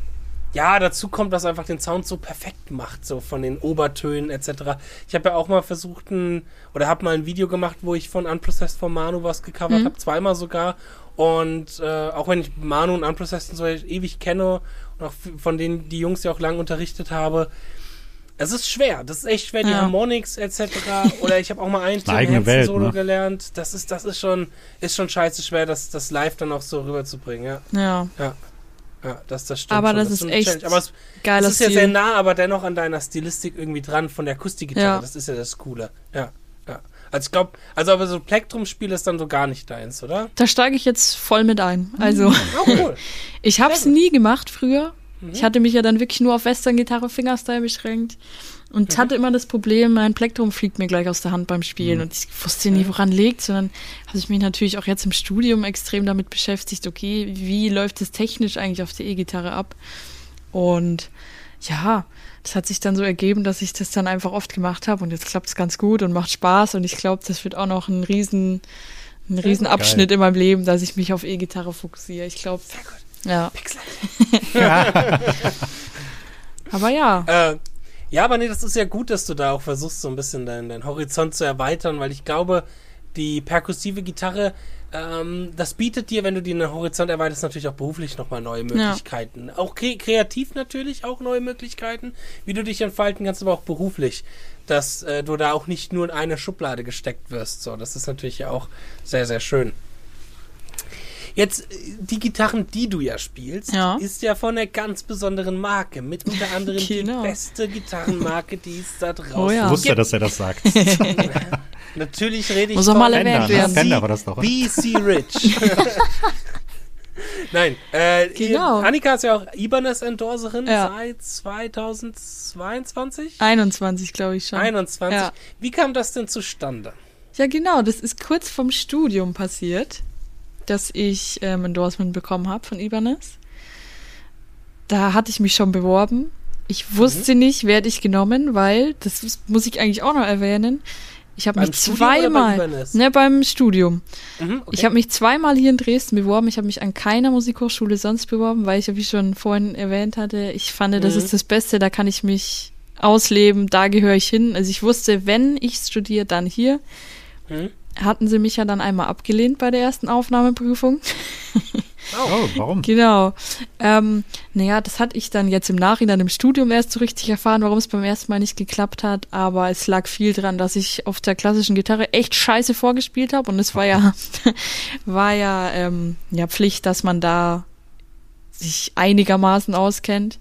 ja, dazu kommt, was einfach den Sound so perfekt macht, so von den Obertönen etc. Ich habe ja auch mal versucht, ein, oder habe mal ein Video gemacht, wo ich von Unprocessed von Manu was gecovert Mhm. habe, zweimal sogar. Und äh, auch wenn ich Manu und Unprocessed und so ewig kenne und auch von denen die Jungs ja auch lang unterrichtet habe, es ist schwer. Das ist echt schwer, die Ja. Harmonics etc. Oder ich habe auch mal ein Solo ne? gelernt. Das ist, das ist schon, ist schon scheiße schwer, das, das live dann auch so rüberzubringen. Ja, Ja, ja, das, das stimmt. Aber schon. das ist schon eine echt. Aber es, geiler es ist ja sehr nah, aber dennoch an deiner Stilistik irgendwie dran von der Akustikgitarre. Ja. Das ist ja das Coole. Ja, ja. Also ich glaube, also aber so Plektrum-Spiel ist dann so gar nicht deins, oder? Da steige ich jetzt voll mit ein. Also, Oh, cool. ich habe es nie gemacht früher. Mhm. Ich hatte mich ja dann wirklich nur auf Western-Gitarre, Fingerstyle beschränkt. Und Mhm. hatte immer das Problem, mein Plektrum fliegt mir gleich aus der Hand beim Spielen. Mhm. Und ich wusste nie, woran liegt. Sondern habe ich mich natürlich auch jetzt im Studium extrem damit beschäftigt, okay, wie läuft es technisch eigentlich auf der E-Gitarre ab? Und ja, das hat sich dann so ergeben, dass ich das dann einfach oft gemacht habe und jetzt klappt es ganz gut und macht Spaß und ich glaube, das wird auch noch ein riesen, ein riesen Abschnitt in meinem Leben, dass ich mich auf E-Gitarre fokussiere. Ich glaube, Sehr gut. ja. Pixel. Aber ja, Äh, ja, aber nee, das ist ja gut, dass du da auch versuchst, so ein bisschen deinen dein Horizont zu erweitern, weil ich glaube, die perkussive Gitarre, ähm, das bietet dir, wenn du den Horizont erweiterst, natürlich auch beruflich nochmal neue Möglichkeiten. Auch kre kreativ natürlich auch neue Möglichkeiten, wie du dich entfalten kannst, aber auch beruflich, dass äh, du da auch nicht nur in eine Schublade gesteckt wirst. So, das ist natürlich ja auch sehr, sehr schön. Jetzt, die Gitarren, die du ja spielst, Ja. ist ja von einer ganz besonderen Marke. Mit unter anderem Genau. die beste Gitarrenmarke, die es da draußen Oh ja. Ich wusste, dass er das sagt. Natürlich rede ich Muss auch mal von erwähnt Fender, ne? werden. Fender war das doch. BC Rich. Nein, äh, Genau. Annika ist ja auch Ibanez-Endorserin Ja. seit 2022? 21 glaube ich schon. 21. Ja. Wie kam das denn zustande? Ja, genau, das ist kurz vom Studium passiert, dass ich ähm, Endorsement bekommen habe von Ibanez. Da hatte ich mich schon beworben. Ich wusste Mhm. nicht, werde ich genommen, weil, das muss ich eigentlich auch noch erwähnen, ich habe Beim mich Studium zweimal, Ibanez? ne, beim Studium. Mhm, okay. Ich habe mich zweimal hier in Dresden beworben. Ich habe mich an keiner Musikhochschule sonst beworben, weil ich ja, wie schon vorhin erwähnt hatte, ich fand, das Mhm. ist das Beste, da kann ich mich ausleben, da gehöre ich hin. Also ich wusste, wenn ich studiere, dann hier. Mhm. Hatten sie mich ja dann einmal abgelehnt bei der ersten Aufnahmeprüfung. Oh, warum? Genau. Ähm, naja, das hatte ich dann jetzt im Nachhinein im Studium erst so richtig erfahren, warum es beim ersten Mal nicht geklappt hat. Aber es lag viel dran, dass ich auf der klassischen Gitarre echt scheiße vorgespielt habe. Und es war ja, war ja, ähm, ja Pflicht, dass man da sich einigermaßen auskennt.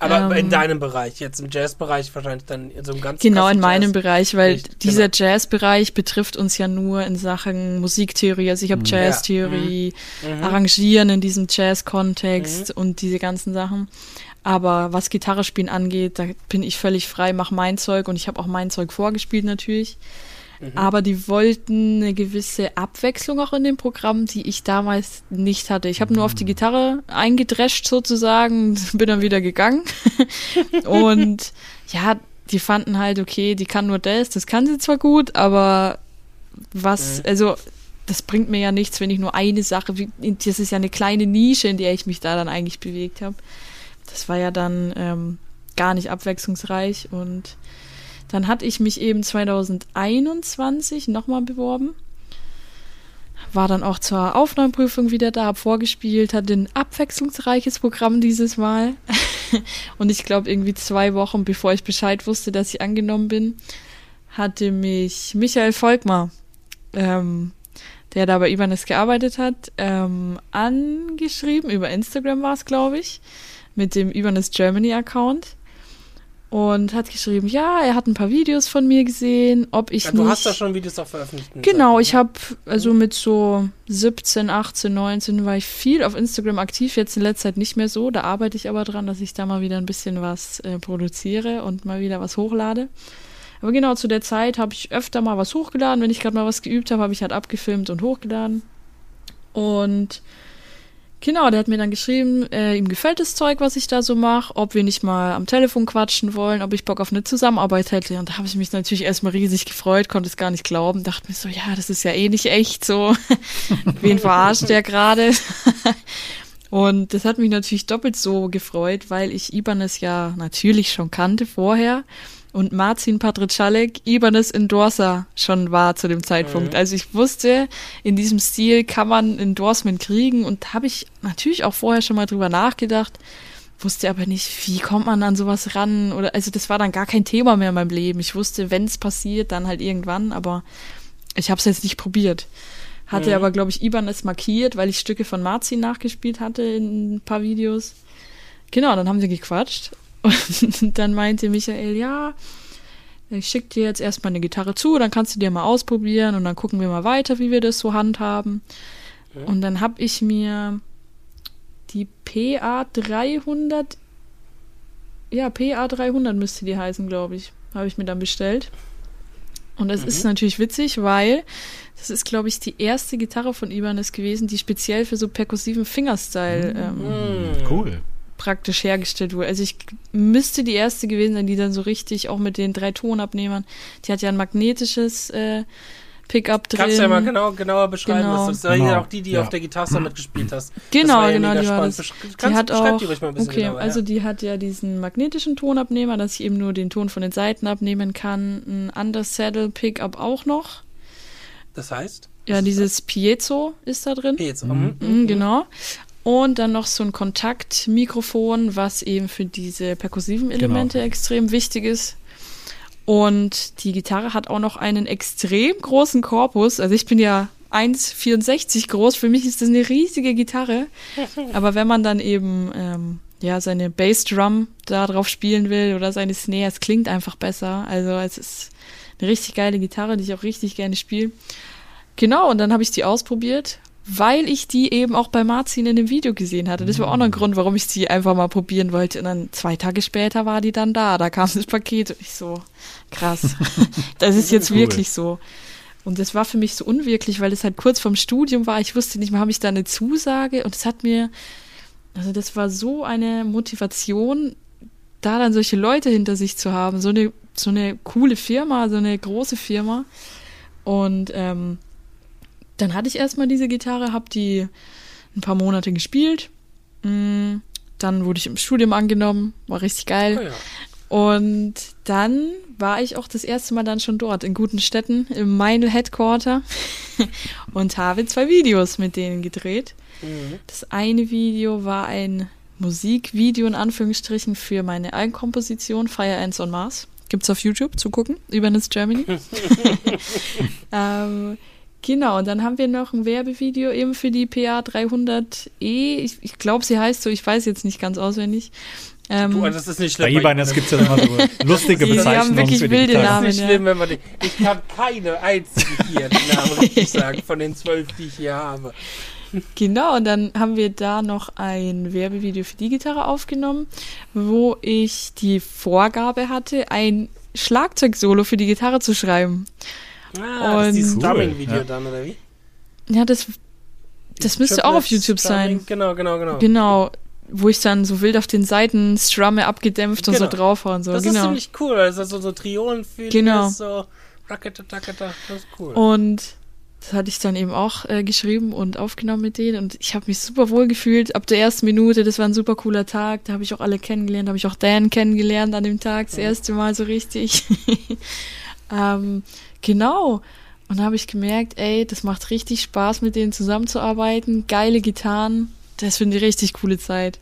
Aber in ähm, deinem Bereich, jetzt im Jazzbereich wahrscheinlich dann in so einem ganz Genau, in meinem Jazz. Bereich, weil Richtig, dieser genau. Jazzbereich betrifft uns ja nur in Sachen Musiktheorie. Also ich habe Jazztheorie, Mhm. Arrangieren in diesem Jazz-Kontext und diese ganzen Sachen. Aber was Gitarre spielen angeht, da bin ich völlig frei, mache mein Zeug und ich habe auch mein Zeug vorgespielt natürlich. Aber die wollten eine gewisse Abwechslung auch in dem Programm, die ich damals nicht hatte. Ich habe nur auf die Gitarre eingedrescht sozusagen, bin dann wieder gegangen. Und ja, die fanden halt, okay, die kann nur das, das kann sie zwar gut, aber was, also das bringt mir ja nichts, wenn ich nur eine Sache, wie- das ist ja eine kleine Nische, in der ich mich da dann eigentlich bewegt habe. Das war ja dann ähm, gar nicht abwechslungsreich und dann hatte ich mich eben 2021 nochmal beworben. War dann auch zur Aufnahmeprüfung wieder da, hab vorgespielt, hatte ein abwechslungsreiches Programm dieses Mal. und ich glaube, irgendwie zwei Wochen bevor ich Bescheid wusste, dass ich angenommen bin, hatte mich Michael Volkmar, ähm, der da bei Ibanez gearbeitet hat, ähm, angeschrieben. Über Instagram war es, glaube ich, mit dem Ibanez Germany Account. Und hat geschrieben, ja, er hat ein paar Videos von mir gesehen, ob ich Ja, nicht... du hast da schon Videos auch veröffentlicht. Genau, ich habe also mit so 17, 18, 19 war ich viel auf Instagram aktiv, jetzt in letzter Zeit nicht mehr so. Da arbeite ich aber dran, dass ich da mal wieder ein bisschen was äh, produziere und mal wieder was hochlade. Aber genau zu der Zeit habe ich öfter mal was hochgeladen. Wenn ich gerade mal was geübt habe, habe ich halt abgefilmt und hochgeladen. Und genau, der hat mir dann geschrieben, äh, ihm gefällt das Zeug, was ich da so mache, ob wir nicht mal am Telefon quatschen wollen, ob ich Bock auf eine Zusammenarbeit hätte. Und da habe ich mich natürlich erstmal riesig gefreut, konnte es gar nicht glauben, dachte mir so, ja, das ist ja eh nicht echt so. Wen verarscht der gerade? Und das hat mich natürlich doppelt so gefreut, weil ich Ibanez ja natürlich schon kannte vorher und Marcin Patricalek Ibanez Endorser schon war zu dem Zeitpunkt. Mhm. Also ich wusste, in diesem Stil kann man Endorsement kriegen und habe ich natürlich auch vorher schon mal drüber nachgedacht, wusste aber nicht, wie kommt man an sowas ran oder also das war dann gar kein Thema mehr in meinem Leben. Ich wusste, wenn es passiert, dann halt irgendwann, aber ich habe es jetzt nicht probiert. Hatte Mhm. aber, glaube ich, Ibanez markiert, weil ich Stücke von Marcin nachgespielt hatte in ein paar Videos. Genau, dann haben sie gequatscht. Und dann meinte Michael, ja, ich schicke dir jetzt erstmal eine Gitarre zu, dann kannst du dir mal ausprobieren und dann gucken wir mal weiter, wie wir das so handhaben. Und dann habe ich mir die PA 300, ja, PA 300 müsste die heißen, glaube ich, habe ich mir dann bestellt. Und das ist natürlich witzig, weil das ist, glaube ich, die erste Gitarre von Ibanez gewesen, die speziell für so perkussiven Fingerstyle ähm, Hm. Cool. Praktisch hergestellt wurde. Also ich müsste die erste gewesen sein, die dann so richtig auch mit den drei Tonabnehmern, die hat ja ein magnetisches äh, Pickup drin. Kannst du ja mal genau, genauer beschreiben, Genau. was das ist. Genau. auch die, die Ja. auf der Gitarre mitgespielt hast. Genau, ja genau, die war das. Besch- Die Kannst, hat auch, die ruhig mal ein bisschen okay, genauer, also ja. die hat ja diesen magnetischen Tonabnehmer, dass ich eben nur den Ton von den Seiten abnehmen kann. Ein Undersaddle Pickup auch noch. Das heißt? Ja, dieses Piezo ist da drin. Okay, jetzt. Mhm. Mhm, genau. Und dann noch so ein Kontaktmikrofon, was eben für diese perkussiven Elemente Genau. extrem wichtig ist. Und die Gitarre hat auch noch einen extrem großen Korpus. Also ich bin ja 1,64 groß. Für mich ist das eine riesige Gitarre. Aber wenn man dann eben ähm, ja seine Bassdrum da drauf spielen will oder seine Snare, es klingt einfach besser. Also es ist eine richtig geile Gitarre, die ich auch richtig gerne spiele. Genau, und dann habe ich die ausprobiert, weil ich die eben auch bei Marcin in dem Video gesehen hatte. Das war auch noch ein Grund, warum ich sie einfach mal probieren wollte. Und dann zwei Tage später war die dann da. Da kam das Paket und ich so, krass. das ist jetzt Cool. wirklich so. Und das war für mich so unwirklich, weil es halt kurz vorm Studium war. Ich wusste nicht mehr, habe ich da eine Zusage? Und es hat mir, also das war so eine Motivation, da dann solche Leute hinter sich zu haben. So eine, so eine coole Firma, so eine große Firma. Und ähm, dann hatte ich erstmal diese Gitarre, habe die ein paar Monate gespielt. Mm, Dann wurde ich im Studium angenommen, war richtig geil. Oh ja. Und dann war ich auch das erste Mal dann schon dort, in guten Städten, im Meinl Headquarter und habe zwei Videos mit denen gedreht. Mhm. Das eine Video war ein Musikvideo in Anführungsstrichen für meine Eigenkomposition Fire Ants on Mars. Gibt's auf YouTube zu gucken, Überness Germany. ähm, genau, und dann haben wir noch ein Werbevideo eben für die PA 300E. Ich, ich glaube, sie heißt so, ich weiß jetzt nicht ganz auswendig. Ähm, Du, das ist nicht Bei schlimm. Ibanez gibt es ja immer so lustige Sie- sie haben Bezeichnungen wirklich für die wilde Gitarre. Namen. Das ist nicht ja. schlimm, wenn man den, Ich kann keine einzige hier den Namen richtig sagen, von den zwölf, die ich hier habe. Genau, und dann haben wir da noch ein Werbevideo für die Gitarre aufgenommen, wo ich die Vorgabe hatte, ein Schlagzeugsolo für die Gitarre zu schreiben. Ah, das ist dieses Cool, Strumming-Video ja. dann, oder wie? Ja, das, das müsste auch auf YouTube sein. Strumming, Genau, genau, genau. Genau, wo ich dann so wild auf den Seiten strumme, abgedämpft und so Genau. draufhaue und so. Das ist genau. ziemlich cool, weil es so, so Triolen-Feeling Genau. ist, so Racketa, Tacketa, das ist cool. Und das hatte ich dann eben auch äh, geschrieben und aufgenommen mit denen und ich habe mich super wohl gefühlt ab der ersten Minute. Das war ein super cooler Tag. Da habe ich auch alle kennengelernt, habe ich auch Dan kennengelernt an dem Tag, das erste Mal so richtig. ähm, genau. Und da habe ich gemerkt, ey, das macht richtig Spaß, mit denen zusammenzuarbeiten. Geile Gitarren. Das finde ich richtig coole Zeit.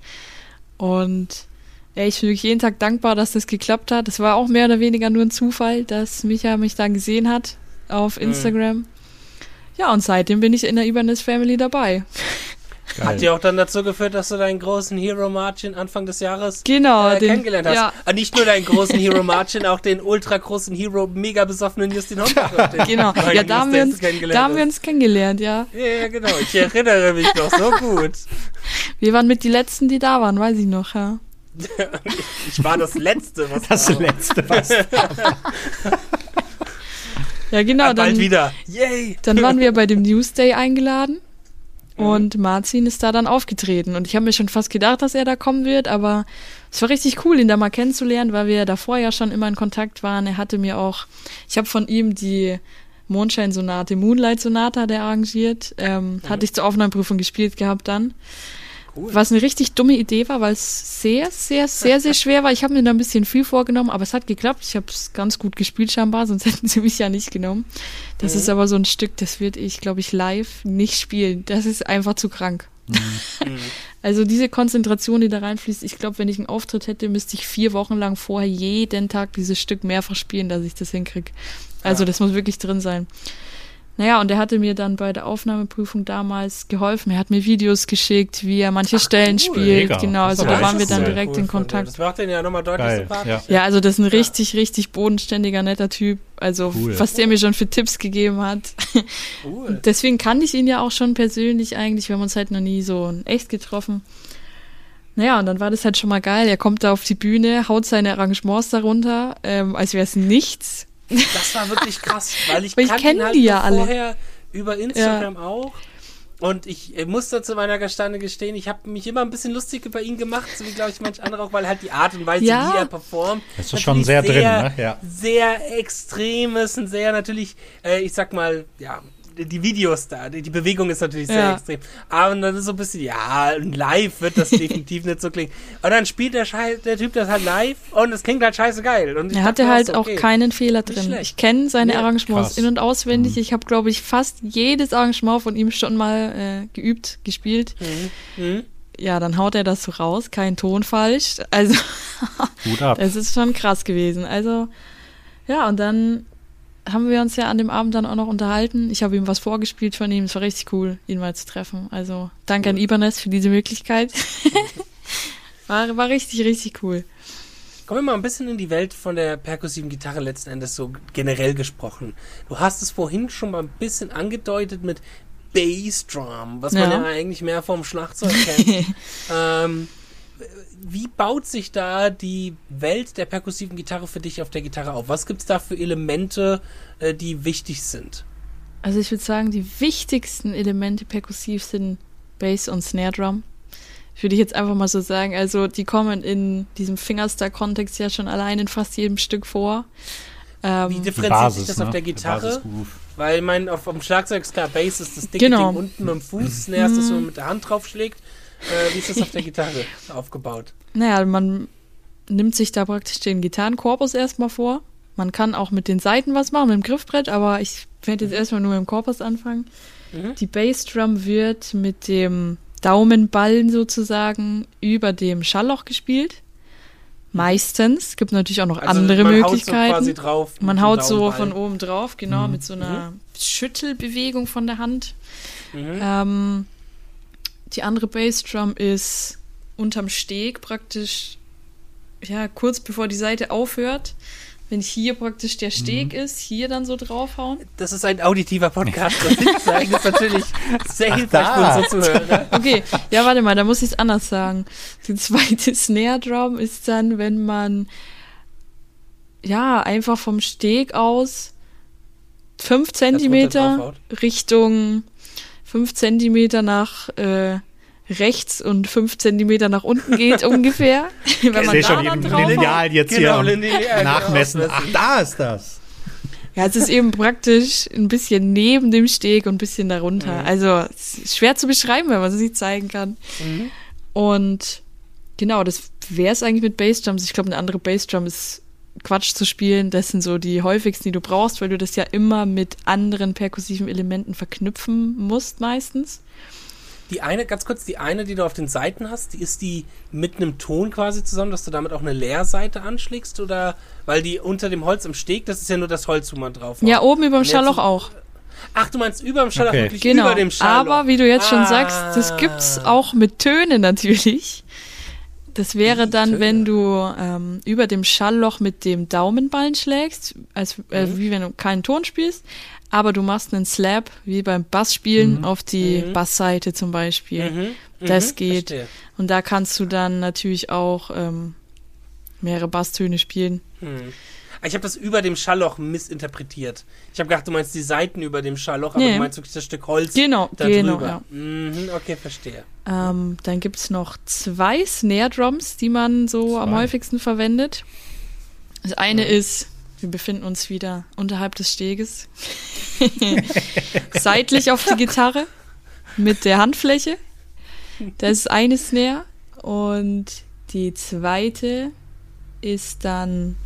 Und ey, ich bin wirklich jeden Tag dankbar, dass das geklappt hat. Das war auch mehr oder weniger nur ein Zufall, dass Micha mich da gesehen hat auf Instagram. Ja, und seitdem bin ich in der Ibanez Family dabei. Hat ja auch dann dazu geführt, dass du deinen großen Hero Margin Anfang des Jahres Genau, äh, den- kennengelernt hast. ja. Ah, nicht nur deinen großen Hero Margin, auch den ultra großen Hero, mega besoffenen Justin Hoffmann. Genau. Ja, da haben wir uns, da haben wir uns kennengelernt, ja. Ja, ja, genau. Ich erinnere mich noch so gut. Wir waren mit die Letzten, die da waren, weiß ich noch, ja. Ich war das Letzte, was Das da war. letzte, was. Ja, genau. Ah, bald dann, wieder. Yay! dann waren wir bei dem Newsday eingeladen. Und Marzin ist da dann aufgetreten. Und ich habe mir schon fast gedacht, dass er da kommen wird, aber es war richtig cool, ihn da mal kennenzulernen, weil wir davor ja schon immer in Kontakt waren. Er hatte mir auch, ich habe von ihm die Mondschein-Sonate, Moonlight-Sonate hat er arrangiert. Ähm, Hatte ich zur Aufnahmeprüfung gespielt gehabt dann. Cool. Was eine richtig dumme Idee war, weil es sehr, sehr, sehr, sehr schwer war. Ich habe mir da ein bisschen viel vorgenommen, aber es hat geklappt. Ich habe es ganz gut gespielt scheinbar, sonst hätten sie mich ja nicht genommen. Das ist aber so ein Stück, das würde ich, glaube ich, live nicht spielen. Das ist einfach zu krank. Also diese Konzentration, die da reinfließt, ich glaube, wenn ich einen Auftritt hätte, müsste ich vier Wochen lang vorher jeden Tag dieses Stück mehrfach spielen, dass ich das hinkriege. Also Ja. das muss wirklich drin sein. Naja, und er hatte mir dann bei der Aufnahmeprüfung damals geholfen. Er hat mir Videos geschickt, wie er manche Stellen cool. spielt. Mega. Genau, also da waren wir dann direkt Cool in. Kontakt. Das macht den ja nochmal deutlich Geil, sympathischer. Ja, also das ist ein richtig, richtig bodenständiger, netter Typ. Also Cool. was der mir schon für Tipps gegeben hat. Cool. Deswegen kannte ich ihn ja auch schon persönlich eigentlich. Wir haben uns halt noch nie so in echt getroffen. Naja, und dann war das halt schon mal geil. Er kommt da auf die Bühne, haut seine Arrangements darunter, ähm, als wäre es nichts. Das war wirklich krass, weil ich, ich kannte kenn ihn halt die ja alle. vorher über Instagram auch. Und ich äh, musste zu meiner Gestande gestehen, ich habe mich immer ein bisschen lustig über ihn gemacht, so wie glaube ich manch andere auch, weil halt die Art und Weise, Ja. wie er performt, Das ist schon natürlich sehr drin, ne? Ja. Sehr extrem ist und sehr natürlich, äh, ich sag mal, ja, die Videos da, die, die Bewegung ist natürlich sehr Ja. extrem. Aber dann ist so ein bisschen, ja, live wird das definitiv nicht so klingen. Und dann spielt der, Schei der Typ das halt live und es klingt halt scheiße geil. Und Er hatte halt so, auch okay. keinen Fehler drin. Ich kenne seine Ja, Arrangements krass. in- und auswendig. Mhm. Ich habe, glaube ich, fast jedes Arrangement von ihm schon mal äh, geübt, gespielt. Mhm. Ja, dann haut er das so raus, kein Ton falsch. Also Gut ab. Das ist schon krass gewesen. Also, ja, und dann haben wir uns ja an dem Abend dann auch noch unterhalten. Ich habe ihm was vorgespielt von ihm. Es war richtig cool, ihn mal zu treffen. Also, danke an Ibanez für diese Möglichkeit. war, war richtig, richtig cool. Kommen wir mal ein bisschen in die Welt von der perkussiven Gitarre letzten Endes so generell gesprochen. Du hast es vorhin schon mal ein bisschen angedeutet mit Bassdrum, was man Ja. ja eigentlich mehr vom Schlagzeug kennt. ähm, wie baut sich da die Welt der perkussiven Gitarre für dich auf der Gitarre auf? Was gibt's da für Elemente, äh, die wichtig sind? Also, ich würde sagen, die wichtigsten Elemente perkussiv sind Bass und Snare Drum. Würde ich jetzt einfach mal so sagen. Also, die kommen in diesem Fingerstyle-Kontext ja schon allein in fast jedem Stück vor. Ähm, Wie differenziert Basis, sich das ne? auf der Gitarre? Weil ich meine, auf dem Schlagzeug ist klar, Bass ist das dicke Genau. Ding unten mit dem Fuß, Snare ist das, wo man mit der Hand draufschlägt. Äh, wie ist das auf der Gitarre aufgebaut? Naja, man nimmt sich da praktisch den Gitarrenkorpus erstmal vor. Man kann auch mit den Seiten was machen, mit dem Griffbrett, aber ich werde jetzt erstmal nur mit dem Korpus anfangen. Mhm. Die Bassdrum wird mit dem Daumenballen sozusagen über dem Schallloch gespielt. Meistens. Gibt natürlich auch noch andere Also man Möglichkeiten. Haut so quasi drauf man haut so von oben drauf, genau, mit so einer Schüttelbewegung von der Hand. Mhm. Ähm, die andere Bassdrum ist unterm Steg praktisch, ja, kurz bevor die Seite aufhört. Wenn hier praktisch der Steg ist, hier dann so draufhauen. Das ist ein auditiver Podcast. Das nicht zeigen ist natürlich sehr hilfreich für unsere Zuhörer. Okay, ja, warte mal, da muss ich es anders sagen. Die zweite Snare Drum ist dann, wenn man ja einfach vom Steg aus fünf Zentimeter Richtung fünf Zentimeter nach äh, rechts und fünf Zentimeter nach unten geht ungefähr. Wenn man ich sehe schon eben Lineal jetzt Genau, hier lineal, genau, nachmessen. Ach, ist- da ist das. Ja, es ist eben praktisch ein bisschen neben dem Steg und ein bisschen darunter. Also es ist schwer zu beschreiben, wenn man es nicht zeigen kann. Und genau, das wäre es eigentlich mit Bassdrums. Ich glaube, eine andere Bassdrum ist Quatsch zu spielen. Das sind so die häufigsten, die du brauchst, weil du das ja immer mit anderen perkussiven Elementen verknüpfen musst meistens. Die eine, ganz kurz, die eine, die du auf den Seiten hast, die ist die mit einem Ton quasi zusammen, dass du damit auch eine Leerseite anschlägst oder weil die unter dem Holz im Steg, das ist ja nur das Holz, wo man drauf Ja, oben über dem Schalloch auch. Ach, du meinst über dem Schalloch, Okay. wirklich Genau. über dem Schalloch. Aber wie du jetzt schon Ah. sagst, das gibt's auch mit Tönen natürlich. Das wäre dann, wenn du ähm, über dem Schallloch mit dem Daumenballen schlägst, als äh, Mhm. wie wenn du keinen Ton spielst, aber du machst einen Slap wie beim Bassspielen auf die Mhm. Bassseite zum Beispiel. Mhm, Das mhm, geht. verstehe. Und da kannst du dann natürlich auch ähm, mehrere Basstöne spielen. Hm. Ich habe das über dem Schallloch missinterpretiert. Ich habe gedacht, du meinst die Seiten über dem Schallloch, aber Nee. du meinst wirklich das Stück Holz Genau, da genau, drüber. ja. Mhm, okay, verstehe. Ähm, dann gibt's noch zwei Snare Drums, die man so am Zwei. häufigsten verwendet. Das eine ist, wir befinden uns wieder unterhalb des Steges, seitlich auf die Gitarre mit der Handfläche. Das ist eine Snare. Und die zweite ist dann,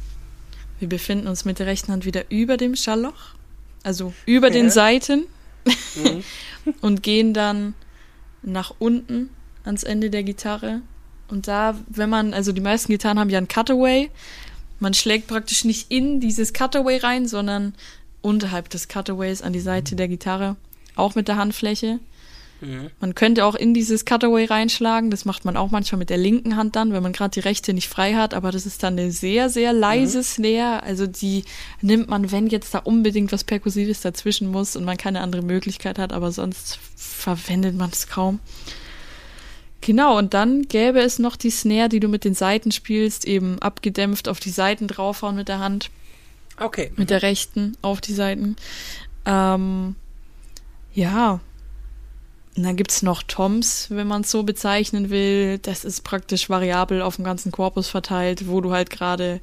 wir befinden uns mit der rechten Hand wieder über dem Schallloch, also über den Ja. Seiten Mhm. und gehen dann nach unten ans Ende der Gitarre. Und da, wenn man, also die meisten Gitarren haben ja einen Cutaway. Man schlägt praktisch nicht in dieses Cutaway rein, sondern unterhalb des Cutaways an die Seite der Gitarre. Auch mit der Handfläche. Mhm. Man könnte auch in dieses Cutaway reinschlagen. Das macht man auch manchmal mit der linken Hand dann, wenn man gerade die rechte nicht frei hat. Aber das ist dann eine sehr, sehr leise Snare. Also die nimmt man, wenn jetzt da unbedingt was Perkussives dazwischen muss und man keine andere Möglichkeit hat. Aber sonst verwendet man es kaum. Genau, und dann gäbe es noch die Snare, die du mit den Seiten spielst, eben abgedämpft auf die Seiten draufhauen mit der Hand Okay. mit der rechten auf die Seiten. Ähm, ja. Und dann gibt's noch Toms, wenn man es so bezeichnen will. Das ist praktisch variabel auf dem ganzen Korpus verteilt, wo du halt gerade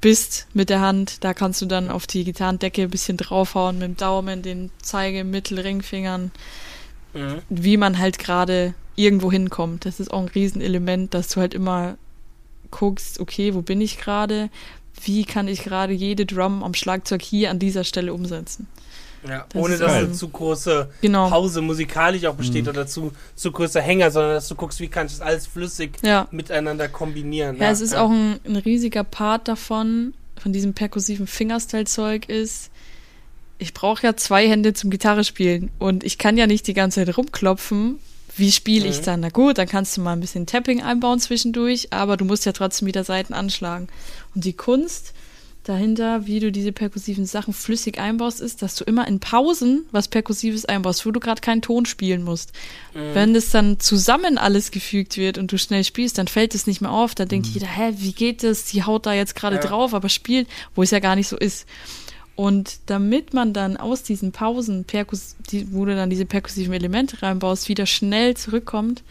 bist mit der Hand. Da kannst du dann auf die Gitarrendecke ein bisschen draufhauen mit dem Daumen, den Zeige-, Mittel-, Ringfingern, Mhm. wie man halt gerade irgendwo hinkommt. Das ist auch ein Riesenelement, dass du halt immer guckst, okay, wo bin ich gerade? Wie kann ich gerade jede Drum am Schlagzeug hier an dieser Stelle umsetzen? Ja, Das ohne dass eine zu große Genau. Pause musikalisch auch besteht oder zu, zu größer Hänger, sondern dass du guckst, wie kann ich das alles flüssig Ja. miteinander kombinieren. Ja, es ist auch ein, ein riesiger Part davon, von diesem perkussiven Fingerstyle-Zeug ist, ich brauche ja zwei Hände zum Gitarre spielen und ich kann ja nicht die ganze Zeit rumklopfen. Wie spiele ich Mhm. dann? Na gut, dann kannst du mal ein bisschen Tapping einbauen zwischendurch, aber du musst ja trotzdem wieder Seiten anschlagen. Und die Kunst dahinter, wie du diese perkussiven Sachen flüssig einbaust, ist, dass du immer in Pausen was Perkussives einbaust, wo du gerade keinen Ton spielen musst. Mhm. Wenn das dann zusammen alles gefügt wird und du schnell spielst, dann fällt es nicht mehr auf. Dann Mhm. denkt jeder, hä, wie geht das? Die haut da jetzt gerade Ja. drauf, aber spielt, wo es ja gar nicht so ist. Und damit man dann aus diesen Pausen, Perkus die, wo du dann diese perkussiven Elemente reinbaust, wieder schnell zurückkommt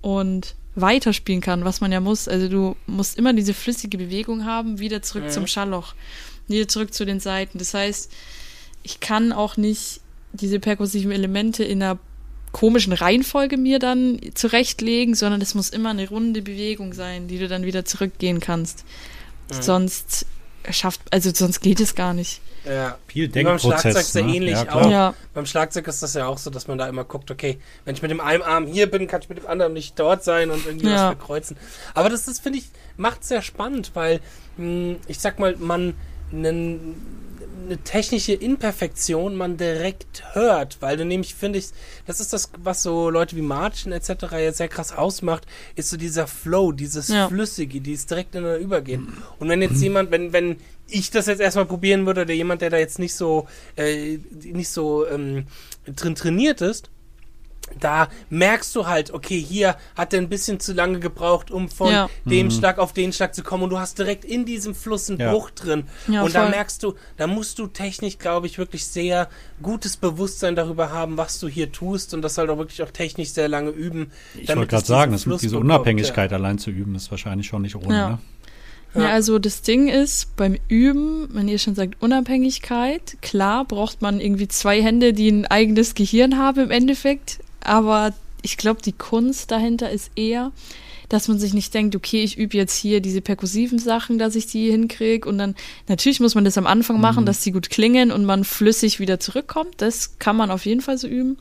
und weiterspielen kann, was man ja muss. Also du musst immer diese flüssige Bewegung haben, wieder zurück Mhm. zum Schallloch, wieder zurück zu den Seiten. Das heißt, ich kann auch nicht diese perkussiven Elemente in einer komischen Reihenfolge mir dann zurechtlegen, sondern es muss immer eine runde Bewegung sein, die du dann wieder zurückgehen kannst. Mhm. Sonst schafft, also sonst geht es gar nicht. Ja. Viel Wie beim Schlagzeug Denkprozess. sehr ne? ähnlich ja, auch. Ja, Beim Schlagzeug ist das ja auch so, dass man da immer guckt, okay, wenn ich mit dem einen Arm hier bin, kann ich mit dem anderen nicht dort sein und irgendwie Ja. was verkreuzen. Aber das ist, finde ich, macht sehr spannend, weil mh, ich sag mal, man einen, eine technische Imperfektion man direkt hört, weil du nämlich, finde ich, das ist das, was so Leute wie Martin etc. jetzt sehr krass ausmacht, ist so dieser Flow, dieses Ja. Flüssige, dieses direkt ineinander übergehen. Und wenn jetzt jemand, wenn, wenn ich das jetzt erstmal probieren würde, oder jemand, der da jetzt nicht so, äh, nicht so ähm, drin trainiert ist, da merkst du halt, okay, hier hat er ein bisschen zu lange gebraucht, um von Ja. dem Schlag auf den Schlag zu kommen und du hast direkt in diesem Fluss einen Ja. Bruch drin. Ja, und da voll. merkst du, da musst du technisch, glaube ich, wirklich sehr gutes Bewusstsein darüber haben, was du hier tust und das halt auch wirklich auch technisch sehr lange üben. Ich wollte gerade sagen, das, Fluss diese Unabhängigkeit allein zu üben, ist wahrscheinlich schon nicht ohne. Ja. Ne? Ja. Ja. also das Ding ist, beim Üben, wenn ihr schon sagt Unabhängigkeit, klar braucht man irgendwie zwei Hände, die ein eigenes Gehirn haben im Endeffekt, aber ich glaube, die Kunst dahinter ist eher, dass man sich nicht denkt, okay, ich übe jetzt hier diese perkussiven Sachen, dass ich die hinkriege und dann, natürlich muss man das am Anfang machen, dass die gut klingen und man flüssig wieder zurückkommt, das kann man auf jeden Fall so üben,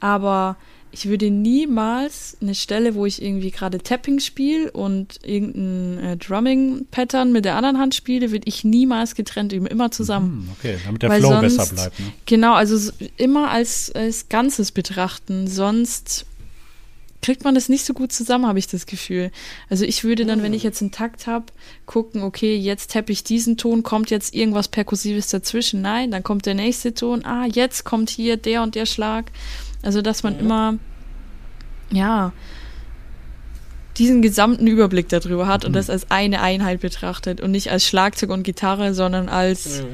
aber ich würde niemals eine Stelle, wo ich irgendwie gerade Tapping spiele und irgendein äh, Drumming-Pattern mit der anderen Hand spiele, würde ich niemals getrennt üben, immer zusammen. Hm, okay, damit der Weil Flow sonst- besser bleibt. Ne? Genau, also immer als, als Ganzes betrachten, sonst kriegt man das nicht so gut zusammen, habe ich das Gefühl. Also ich würde dann, wenn ich jetzt einen Takt habe, gucken, okay, jetzt tappe ich diesen Ton, kommt jetzt irgendwas Perkussives dazwischen? Nein, dann kommt der nächste Ton, ah, jetzt kommt hier der und der Schlag. Also, dass man immer, ja, diesen gesamten Überblick darüber hat und das als eine Einheit betrachtet und nicht als Schlagzeug und Gitarre, sondern als, Mhm.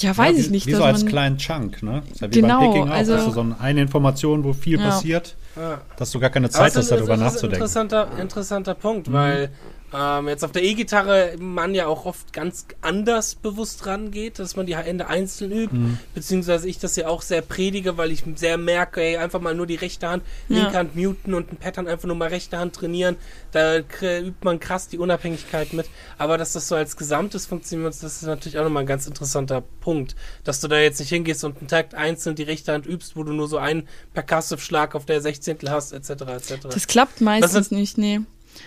ja, weiß ja, ich wie, nicht. Wie dass so als man, kleinen Chunk, ne? Ist ja wie Genau, beim Picking auch, also- dass du so eine Information, wo viel Ja. passiert, Ja. dass du gar keine Zeit hast, darüber es ist ein nachzudenken. interessanter, interessanter Punkt, weil ähm, jetzt auf der E-Gitarre man ja auch oft ganz anders bewusst rangeht, dass man die Hände einzeln übt, Mhm. beziehungsweise ich das ja auch sehr predige, weil ich sehr merke, ey, einfach mal nur die rechte Hand, Ja. linke Hand muten und ein Pattern einfach nur mal rechte Hand trainieren, da übt man krass die Unabhängigkeit mit, aber dass das so als Gesamtes funktioniert, das ist natürlich auch nochmal ein ganz interessanter Punkt, dass du da jetzt nicht hingehst und einen Takt einzeln die rechte Hand übst, wo du nur so einen Percussive-Schlag auf der Sechzehntel hast, etc., etc. Das klappt meistens Was nicht, nee.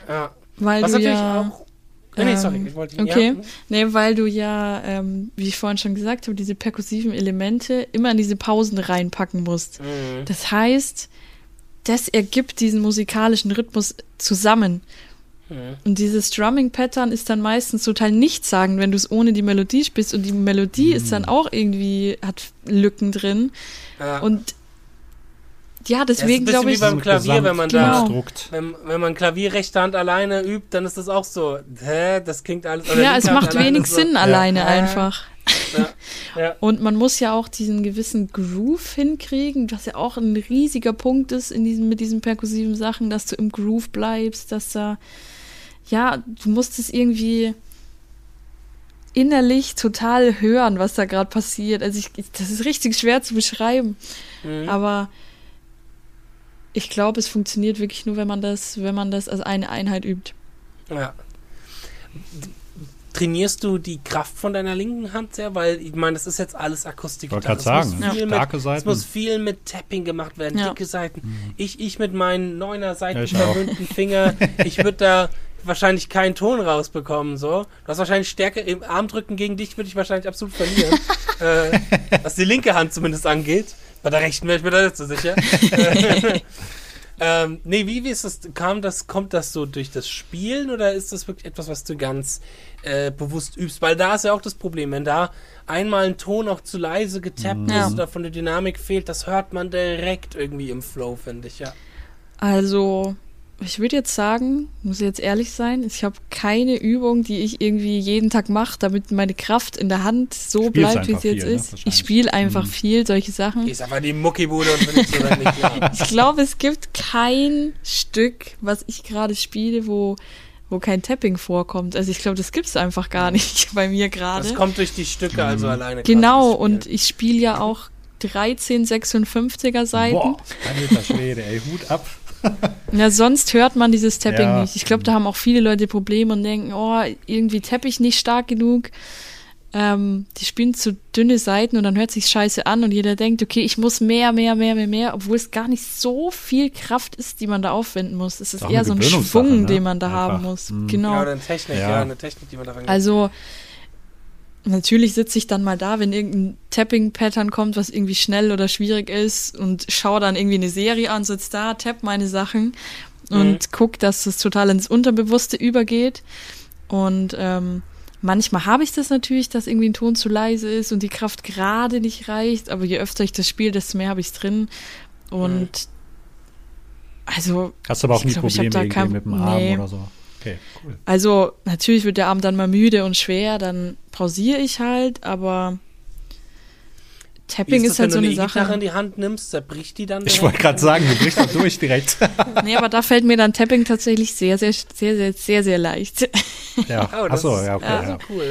Ja. Weil Was du natürlich ja, auch. Nee, nee, sorry, ähm, ich wollte Okay, Ja, nee, weil du ja, ähm, wie ich vorhin schon gesagt habe, diese perkussiven Elemente immer in diese Pausen reinpacken musst. Mhm. Das heißt, das ergibt diesen musikalischen Rhythmus zusammen. Mhm. Und dieses Drumming-Pattern ist dann meistens total nichtssagend, wenn du es ohne die Melodie spielst. Und die Melodie ist dann auch irgendwie, hat Lücken drin. Ja. Und ja, Ja, deswegen ist bisschen glaube ich, wie beim Klavier, wenn man da- Konstrukt. wenn, wenn man Klavier rechte Hand alleine übt, dann ist das auch so. Hä, das klingt alles. oder ja, es macht wenig so. Sinn alleine Ja. einfach. Ja, ja. Und man muss ja auch diesen gewissen Groove hinkriegen, was ja auch ein riesiger Punkt ist in diesen, mit diesen perkussiven Sachen, dass du im Groove bleibst, dass da, ja, du musst es irgendwie innerlich total hören, was da gerade passiert. Also ich, ich, das ist richtig schwer zu beschreiben, Mhm. aber ich glaube, es funktioniert wirklich nur, wenn man das, wenn man das als eine Einheit übt. ja. Trainierst du die Kraft von deiner linken Hand sehr? Weil, ich meine, das ist jetzt alles Akustik. Ich wollte gerade sagen, Es muss, viel starke mit, es Seiten. muss viel mit Tapping gemacht werden, Ja. dicke Seiten. Ich, ich mit meinen neuner Seiten Ja, verwöhnten Finger, ich würde da wahrscheinlich keinen Ton rausbekommen, so. Du hast wahrscheinlich Stärke im Armdrücken gegen dich, würde ich wahrscheinlich absolut verlieren. äh, was die linke Hand zumindest angeht. Bei der rechten wäre ich mir da nicht so sicher. ähm, nee, wie, wie ist das? Kam das, kommt das so durch das Spielen oder ist das wirklich etwas, was du ganz äh, bewusst übst? Weil da ist ja auch das Problem, wenn da einmal ein Ton auch zu leise getappt Ja. ist oder von der Dynamik fehlt, das hört man direkt irgendwie im Flow, finde ich, ja. Also, ich würde jetzt sagen, muss jetzt ehrlich sein, ich habe keine Übung, die ich irgendwie jeden Tag mache, damit meine Kraft in der Hand so Spielst bleibt, wie es jetzt viel, ne? ist. Ich Wahrscheinlich. spiele einfach Mhm. viel, solche Sachen. Gehst einfach in die Muckibude und findest du dann nicht klar. Ich glaube, es gibt kein Stück, was ich gerade spiele, wo, wo kein Tapping vorkommt. Also ich glaube, das gibt's einfach gar nicht bei mir gerade. Das kommt durch die Stücke also alleine. Genau, und ich spiele ja auch 13 56er Seiten. Boah, alter Schwede, ey, Hut ab. Na, sonst hört man dieses Tapping Ja. nicht. Ich glaube, da haben auch viele Leute Probleme und denken, oh, irgendwie tappe ich nicht stark genug. Ähm, die spielen zu dünne Seiten und dann hört sich scheiße an und jeder denkt, okay, ich muss mehr, mehr, mehr, mehr, mehr, obwohl es gar nicht so viel Kraft ist, die man da aufwenden muss. Es ist Ist eher so ein Schwung, ne? den man da Einfach. haben muss. Mhm. Genau. Ja, oder eine Technik, ja. Ja. eine Technik, die man daran Also natürlich sitze ich dann mal da, wenn irgendein Tapping-Pattern kommt, was irgendwie schnell oder schwierig ist und schaue dann irgendwie eine Serie an, sitze da, tapp meine Sachen und Mhm. guck, dass das total ins Unterbewusste übergeht. Und ähm, manchmal habe ich das natürlich, dass irgendwie ein Ton zu leise ist und die Kraft gerade nicht reicht, aber je öfter ich das spiele, desto mehr habe ich es drin. Und also, Hast du aber auch nie glaub, Probleme da kein- mit dem Arm nee. oder so. Okay, cool. also natürlich wird der Arm dann mal müde und schwer, dann pausiere ich halt, aber Tapping ist ist, das, wenn halt so du eine eine Sache. in die Hand nimmst, zerbricht die dann? Ich wollte gerade sagen, du brichst doch durch direkt. Nee, aber da fällt mir dann Tapping tatsächlich sehr, sehr, sehr, sehr, sehr, sehr leicht. ja. Oh, das Achso, ist- ja, okay. Ja, Ja. cool,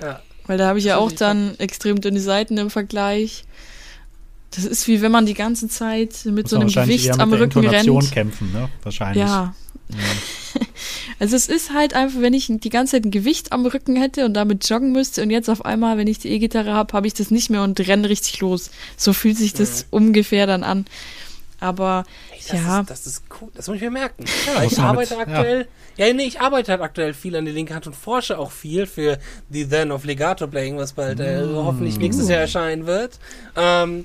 ja. ja. Weil da habe ich ja Das auch ist dann extrem dünne Seiten im Vergleich. Das ist wie wenn man die ganze Zeit mit Muss so einem Gewicht eher am Rücken rennt. kämpfen, ne? Wahrscheinlich. Ja. Also es ist halt einfach, wenn ich die ganze Zeit ein Gewicht am Rücken hätte und damit joggen müsste und jetzt auf einmal, wenn ich die E-Gitarre habe, habe ich das nicht mehr und renne richtig los. So fühlt sich das ungefähr dann an. Aber Ey, das, ja, ist, das ist cool, das muss ich mir merken. Ja, ich arbeite mit- aktuell, ja. nee, ich arbeite halt aktuell viel an die linke Hand und forsche auch viel für die Then of Legato Playing, was bald äh, Mm. hoffentlich nächstes Jahr erscheinen wird. Ähm,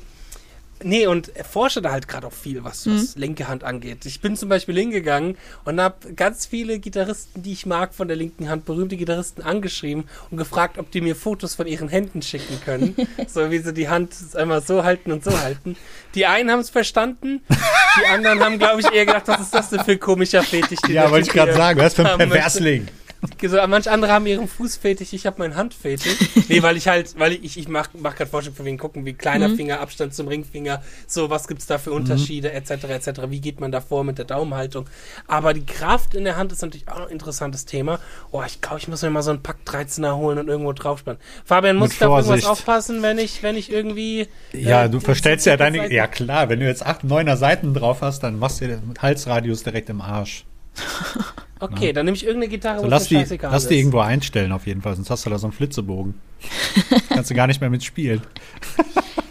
nee, und forsche da halt gerade auch viel, was, Mhm. was linke Hand angeht. Ich bin zum Beispiel hingegangen und habe ganz viele Gitarristen, die ich mag von der linken Hand, berühmte Gitarristen angeschrieben und gefragt, ob die mir Fotos von ihren Händen schicken können. so wie sie die Hand einmal so halten und so halten. Die einen haben es verstanden, die anderen haben, glaube ich, eher gedacht, was ist das denn für ein komischer Fetisch? Ja, wollte ich gerade sagen, was für ein möchte. So, manche andere haben ihren Fußfetisch, ich habe meinen Handfetisch. nee, weil ich halt, weil ich, ich mach, mach gerade Vorschlag für wen gucken, wie kleiner Mhm. Finger, Abstand zum Ringfinger, so, was gibt's da für Unterschiede, etc., etc., wie geht man da vor mit der Daumenhaltung. Aber die Kraft in der Hand ist natürlich auch noch ein interessantes Thema. Oh, ich glaube, ich muss mir mal so einen Pack 13er holen und irgendwo draufspannen. Fabian, muss Mit ich da irgendwas aufpassen, wenn ich, wenn ich irgendwie. Ja, äh, du verstellst ja deine. Seiten- Ja, klar, wenn du jetzt acht, neuner Seiten drauf hast, dann machst du mit Halsradius direkt im Arsch. Okay, dann nehme ich irgendeine Gitarre, So, wo lass die, lass die irgendwo einstellen auf jeden Fall, sonst hast du da so einen Flitzebogen. Kannst du gar nicht mehr mitspielen.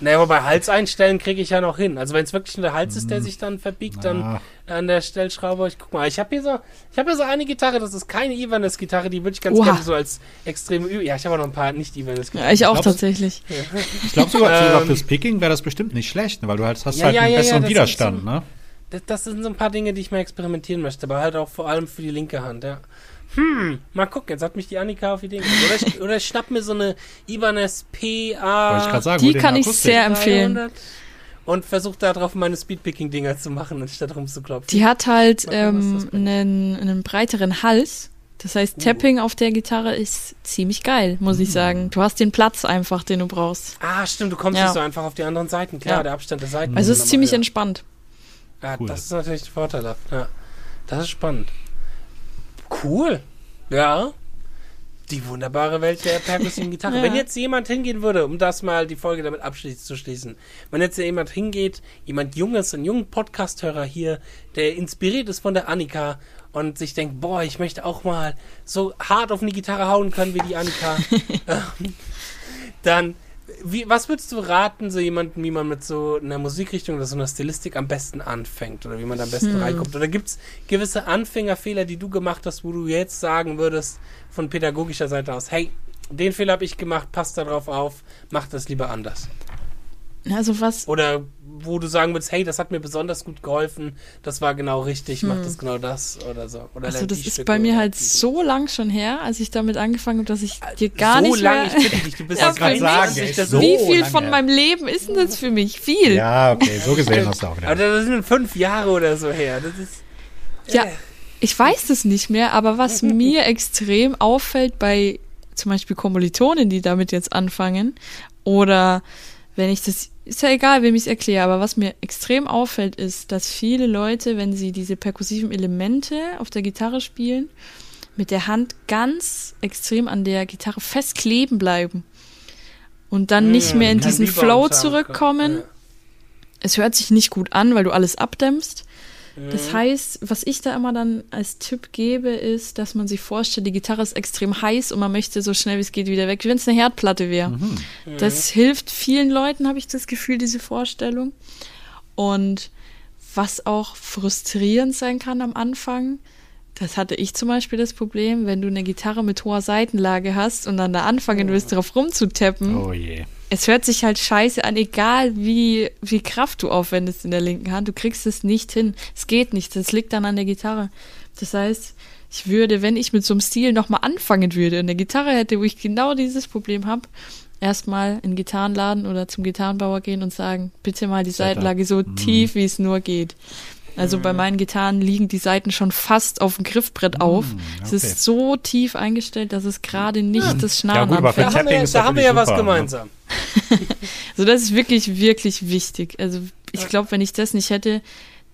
Naja, aber bei Hals einstellen kriege ich ja noch hin. Also wenn es wirklich nur der Hals ist, der sich dann verbiegt, dann Ah. an der Stellschraube. Ich guck mal, ich habe hier so, ich habe hier so eine Gitarre, das ist keine Ibanez-Gitarre, die würde ich ganz Oha. gerne so als extreme Übung. Ja, ich habe auch noch ein paar nicht Ibanez-Gitarren. ja, ich auch glaub's- tatsächlich. Ich glaube sogar, sogar Ähm, fürs Picking wäre das bestimmt nicht schlecht, ne, weil du halt hast Ja, halt ja, einen ja, ja, besseren Widerstand, so- ne? Das, das sind so ein paar Dinge, die ich mal experimentieren möchte, aber halt auch vor allem für die linke Hand, ja. Hm, mal gucken, jetzt hat mich die Annika auf Ideen gebracht. Oder ich, oder ich schnapp mir so eine Ibanez PA. Wollte ich gerade sagen. Die kann ich Akustik. sehr empfehlen. 300 Und versuche da drauf meine Speedpicking-Dinger zu machen, anstatt rumzuklopfen. Die hat halt ähm, einen, einen breiteren Hals. Das heißt, Tapping auf der Gitarre ist ziemlich geil, muss ich sagen. Du hast den Platz einfach, den du brauchst. Ah, stimmt, du kommst Ja. nicht so einfach auf die anderen Seiten. Klar, Ja. der Abstand der Seiten. Also es ist ziemlich nochmal entspannt. Ja, Cool. das ist natürlich vorteilhaft. Ja. Das ist spannend. Cool. Ja. Die wunderbare Welt der perkussiven Gitarre. Ja. Wenn jetzt jemand hingehen würde, um das mal die Folge damit abschließend zu schließen, wenn jetzt jemand hingeht, jemand Junges, einen jungen Podcast-Hörer hier, der inspiriert ist von der Annika und sich denkt, boah, ich möchte auch mal so hart auf eine Gitarre hauen können wie die Annika, ähm, dann, wie, was würdest du raten, so jemanden, wie man mit so einer Musikrichtung oder so einer Stilistik am besten anfängt oder wie man da am besten Hm. reinkommt? Oder gibt es gewisse Anfängerfehler, die du gemacht hast, wo du jetzt sagen würdest, von pädagogischer Seite aus, hey, den Fehler habe ich gemacht, passt da drauf auf, mach das lieber anders. Also was, Oder wo du sagen würdest, hey, das hat mir besonders gut geholfen, das war genau richtig, mach das genau das oder so. Oder Hm. also das ist Stücke bei mir halt so lang schon her, als ich damit angefangen habe, dass ich dir gar so nicht lang, mehr... ich bitte dich, du bist Ja, kein sagen, sich das so Wie viel lange von her. meinem Leben ist denn das für mich? Viel. Ja, okay, so gesehen hast du auch wieder. Aber das sind fünf Jahre oder so her. Das ist. Ja, ich weiß das nicht mehr, aber was mir extrem auffällt bei zum Beispiel Kommilitonen, die damit jetzt anfangen, oder wenn ich das, ist ja egal, wem ich es erkläre, aber was mir extrem auffällt, ist, dass viele Leute, wenn sie diese perkussiven Elemente auf der Gitarre spielen, mit der Hand ganz extrem an der Gitarre festkleben bleiben und dann nicht mehr in diesen Flow zurückkommen. können. Es hört sich nicht gut an, weil du alles abdämpfst. Mhm. Das heißt, was ich da immer dann als Tipp gebe, ist, dass man sich vorstellt, die Gitarre ist extrem heiß und man möchte so schnell wie es geht wieder weg, wie wenn es eine Herdplatte wäre. Mhm. Das hilft vielen Leuten, habe ich das Gefühl, diese Vorstellung. Und was auch frustrierend sein kann am Anfang, das hatte ich zum Beispiel das Problem, wenn du eine Gitarre mit hoher Seitenlage hast und dann da anfangen willst, drauf rumzutappen. Oh je. Es hört sich halt scheiße an, egal wie wie Kraft du aufwendest in der linken Hand. Du kriegst es nicht hin. Es geht nicht. Das liegt dann an der Gitarre. Das heißt, ich würde, wenn ich mit so einem Stil nochmal anfangen würde, eine Gitarre hätte, wo ich genau dieses Problem habe, erstmal in den Gitarrenladen oder zum Gitarrenbauer gehen und sagen, bitte mal die Seite. Seitenlage so Mhm. tief, wie es nur geht. Also bei meinen Gitarren liegen die Seiten schon fast auf dem Griffbrett auf. Es okay. ist so tief eingestellt, dass es gerade nicht das Schnarren Ja, gut, für Da anfängt. haben wir, da haben wir ja was super, ne? gemeinsam. Also das ist wirklich, wirklich wichtig. Also ich glaube, wenn ich das nicht hätte,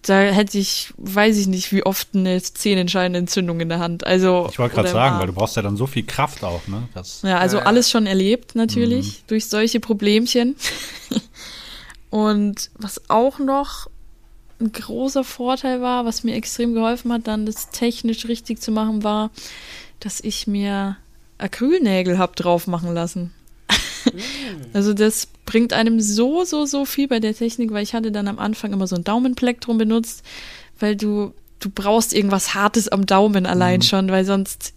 da hätte ich, weiß ich nicht, wie oft eine zehnentscheidende Entzündung in der Hand. Also Ich wollte gerade sagen, weil du brauchst ja dann so viel Kraft auch, ne? Das, Ja, also Ja, ja. alles schon erlebt natürlich Mhm. durch solche Problemchen. Und was auch noch ein großer Vorteil war, was mir extrem geholfen hat, dann das technisch richtig zu machen, war, dass ich mir Acrylnägel hab drauf machen lassen. Also das bringt einem so, so, so viel bei der Technik, weil ich hatte dann am Anfang immer so ein Daumenplektrum benutzt, weil du, du brauchst irgendwas Hartes am Daumen allein schon, weil sonst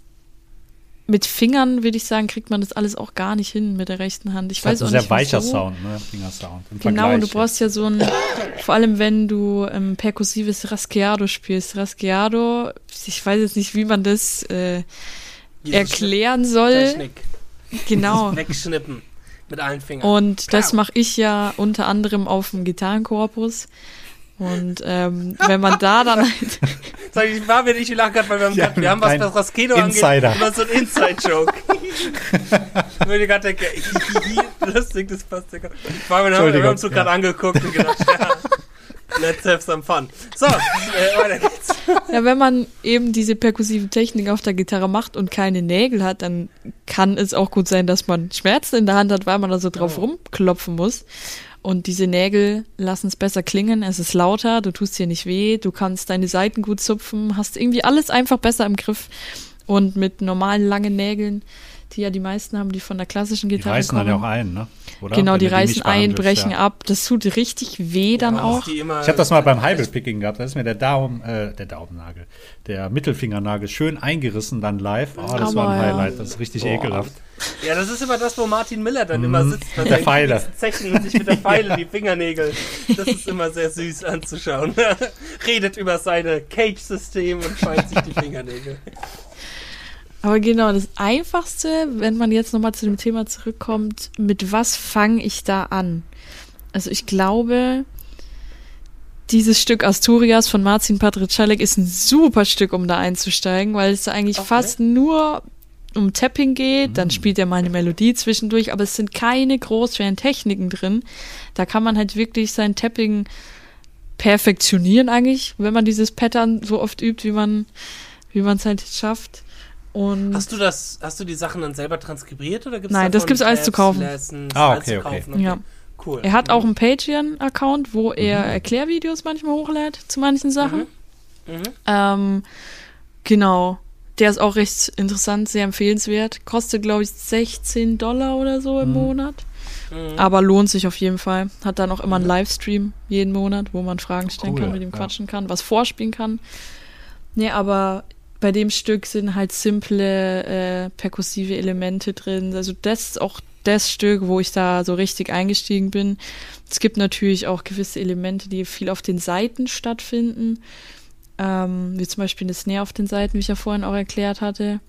mit Fingern, würde ich sagen, kriegt man das alles auch gar nicht hin mit der rechten Hand. Ich das weiß auch ein sehr nicht, weicher wieso. Sound, ne? Fingersound. Im Genau, Vergleich und du brauchst ja so ein, vor allem wenn du ähm, perkussives Raschiado spielst. Raschiado, ich weiß jetzt nicht, wie man das äh, erklären soll. Technik. Genau. Wegschnippen. Mit allen Fingern. Und das mache ich ja unter anderem auf dem Gitarrenkorpus. Und ähm, wenn man da dann halt, Sag ich, war mir nicht, wir lachen gerade, weil wir haben, Ja, grad, wir haben was, was Raskedo Insider. angeht. Immer so ein Inside-Joke. ich würde gerade denken, lustig, das passt ja gar nicht. Ich war mir, wir haben uns so gerade ja. angeguckt und gedacht, ja, let's have some fun. So, äh, weiter geht's. ja, wenn man eben diese perkussive Technik auf der Gitarre macht und keine Nägel hat, dann kann es auch gut sein, dass man Schmerzen in der Hand hat, weil man da so drauf Oh. rumklopfen muss. Und diese Nägel lassen es besser klingen, es ist lauter, du tust dir nicht weh, du kannst deine Seiten gut zupfen, hast irgendwie alles einfach besser im Griff. Und mit normalen langen Nägeln, die ja die meisten haben, die von der klassischen Die Gitarre reißen kommen. dann ja auch ein, ne? Oder? Genau, Wenn die reißen ein, brechen ja. ab. Das tut richtig weh dann Ja, auch. Ich habe das mal beim Heibelpicking gehabt, da ist mir der Daumen, äh, der Daumennagel, der Mittelfingernagel schön eingerissen dann live. Oh, das war Aber ein ja. Highlight, das ist richtig ekelhaft. Ja, das ist immer das, wo Martin Miller dann immer sitzt bei Mhm. der Pfeile. Zechen und sich mit der Pfeile die Fingernägel. Das ist immer sehr süß anzuschauen. Redet über seine Cage-System und scheint sich die Fingernägel. Aber genau, das Einfachste, wenn man jetzt nochmal zu dem Thema zurückkommt, mit was fange ich da an? Also ich glaube, dieses Stück Asturias von Marcin Patricielek ist ein super Stück, um da einzusteigen, weil es da eigentlich Okay. fast nur um Tapping geht, dann spielt er mal eine Melodie zwischendurch, aber es sind keine großschweren Techniken drin. Da kann man halt wirklich sein Tapping perfektionieren eigentlich, wenn man dieses Pattern so oft übt, wie man wie man es halt schafft. Und Hast du das, hast du die Sachen dann selber transkribiert oder gibt's Nein, das davon gibt's alles zu kaufen. Lessons, Ah, alles zu okay, okay. kaufen? Ja. Cool. er hat auch einen Patreon-Account, wo er Erklärvideos manchmal hochlädt zu manchen Sachen. Mhm. Ähm, genau. Der ist auch recht interessant, sehr empfehlenswert. Kostet, glaube ich, 16 Dollar oder so im Monat. Mhm. Aber lohnt sich auf jeden Fall. Hat dann auch immer einen Livestream jeden Monat, wo man Fragen stellen Cool, kann, mit ihm ja. quatschen kann, was vorspielen kann. Nee, aber bei dem Stück sind halt simple äh, perkussive Elemente drin. Also das ist auch das Stück, wo ich da so richtig eingestiegen bin. Es gibt natürlich auch gewisse Elemente, die viel auf den Seiten stattfinden. Ähm, wie zum Beispiel eine Snare auf den Seiten, wie ich ja vorhin auch erklärt hatte.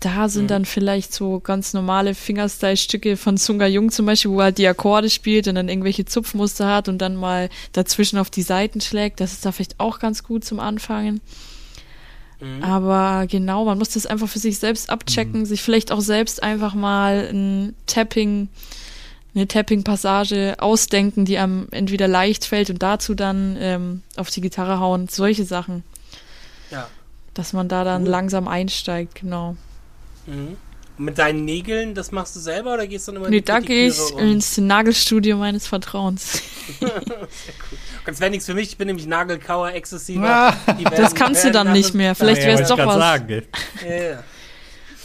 Da sind Mhm. dann vielleicht so ganz normale Fingerstyle-Stücke von Sunga Jung zum Beispiel, wo er die Akkorde spielt und dann irgendwelche Zupfmuster hat und dann mal dazwischen auf die Seiten schlägt. Das ist da vielleicht auch ganz gut zum Anfangen. Mhm. Aber genau, man muss das einfach für sich selbst abchecken, sich vielleicht auch selbst einfach mal ein Tapping, eine Tapping-Passage ausdenken, die einem entweder leicht fällt und dazu dann ähm, auf die Gitarre hauen. Solche Sachen, Ja. dass man da dann Cool. langsam einsteigt, genau. Mhm. Mit deinen Nägeln, das machst du selber oder gehst du dann immer in Nee, die da gehe ich ins Nagelstudio meines Vertrauens. Das wäre nichts für mich, ich bin nämlich Nagelkauer, exzessiver. Ah. Das kannst du dann nicht mehr. Vielleicht Nee, wäre es doch was. Sagen? Ja.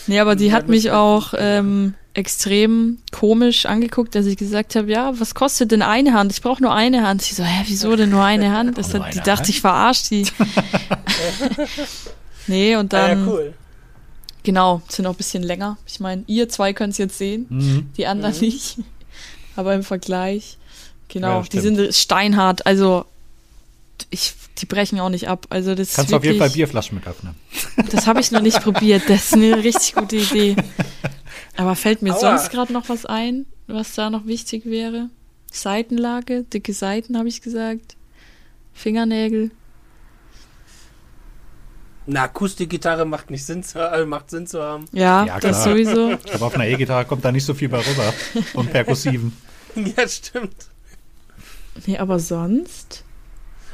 Nee, aber die hat mich auch ähm, extrem komisch angeguckt, dass ich gesagt habe, ja, was kostet denn eine Hand? Ich brauche nur eine Hand. Sie so, hä, wieso denn nur eine Hand? Das Nur hat, die dachte Hand? ich verarscht die. nee, und Ah, dann, ja, cool. Genau, sind auch ein bisschen länger. Ich meine, ihr zwei könnt es jetzt sehen, Mhm. die anderen Mhm. nicht. Aber im Vergleich, genau, Ja, die sind steinhart. Also ich, die brechen auch nicht ab. Also das Kannst ist du auf jeden Fall wirklich, Bierflaschen mit öffnen. Das habe ich noch nicht probiert. Das ist eine richtig gute Idee. Aber fällt mir Aua. sonst gerade noch was ein, was da noch wichtig wäre? Seitenlage, dicke Seiten, habe ich gesagt. Fingernägel. Eine Akustikgitarre macht nicht Sinn zu, äh, macht Sinn zu haben. Ja, Ja, das klar. sowieso. Aber auf einer E-Gitarre kommt da nicht so viel bei rüber. Und perkussiven. ja, stimmt. Nee, aber sonst?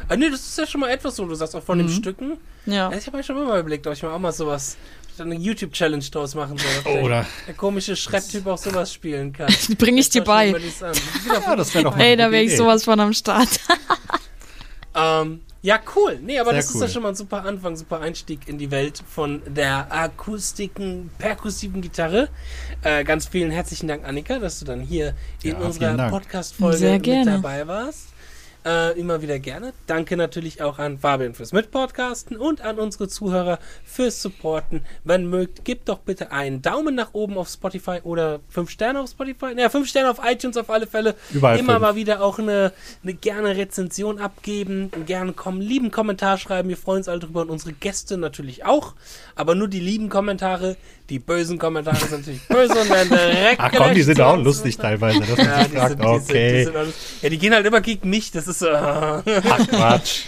Ah, nee, das ist ja schon mal etwas so, du sagst auch von den Stücken. Ja. Ja, ich habe ja schon immer überlegt, ob ich mal auch mal sowas, ob ich da eine YouTube-Challenge draus machen soll. Oder- der, komische Schrepptyp auch sowas spielen kann. Bring ich dir bei. Ja, das wäre doch mal Ey, da wäre ich sowas von am Start. Ähm, ja, cool. Nee, aber Sehr das ist cool. ja schon mal ein super Anfang, super Einstieg in die Welt von der akustiken, perkussiven Gitarre. Äh, ganz vielen herzlichen Dank, Annika, dass du dann hier in Ja, unserer vielen Dank. Podcast-Folge mit dabei warst. Äh, immer wieder gerne. Danke natürlich auch an Fabian fürs Mitpodcasten und an unsere Zuhörer fürs Supporten. Wenn mögt, gebt doch bitte einen Daumen nach oben auf Spotify oder fünf Sterne auf Spotify. Ja, fünf Sterne auf iTunes auf alle Fälle. Überall Immer fünf. mal wieder auch eine, eine gerne Rezension abgeben, gerne kommen, lieben Kommentar schreiben. Wir freuen uns alle drüber und unsere Gäste natürlich auch. Aber nur die lieben Kommentare, die bösen Kommentare sind natürlich böse und werden direkt Ach komm, die sind auch lustig teilweise. Das Ja, ja, sind, die, sind, die, okay. sind alles, ja, die gehen halt immer gegen mich. Das ist so. Ach, Quatsch.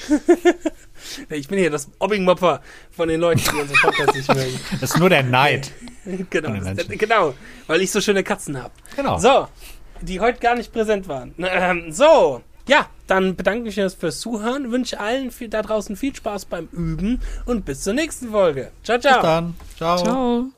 ich bin hier das Mobbing-Mopper von den Leuten, die unseren Podcast nicht mögen. Das ist nur der Neid. Genau, das, genau, weil ich so schöne Katzen habe. Genau. So, die heute gar nicht präsent waren. Ähm, so, ja, dann bedanke ich mich fürs Zuhören, wünsche allen viel, da draußen viel Spaß beim Üben und bis zur nächsten Folge. Ciao, ciao. Bis dann. Ciao. Ciao.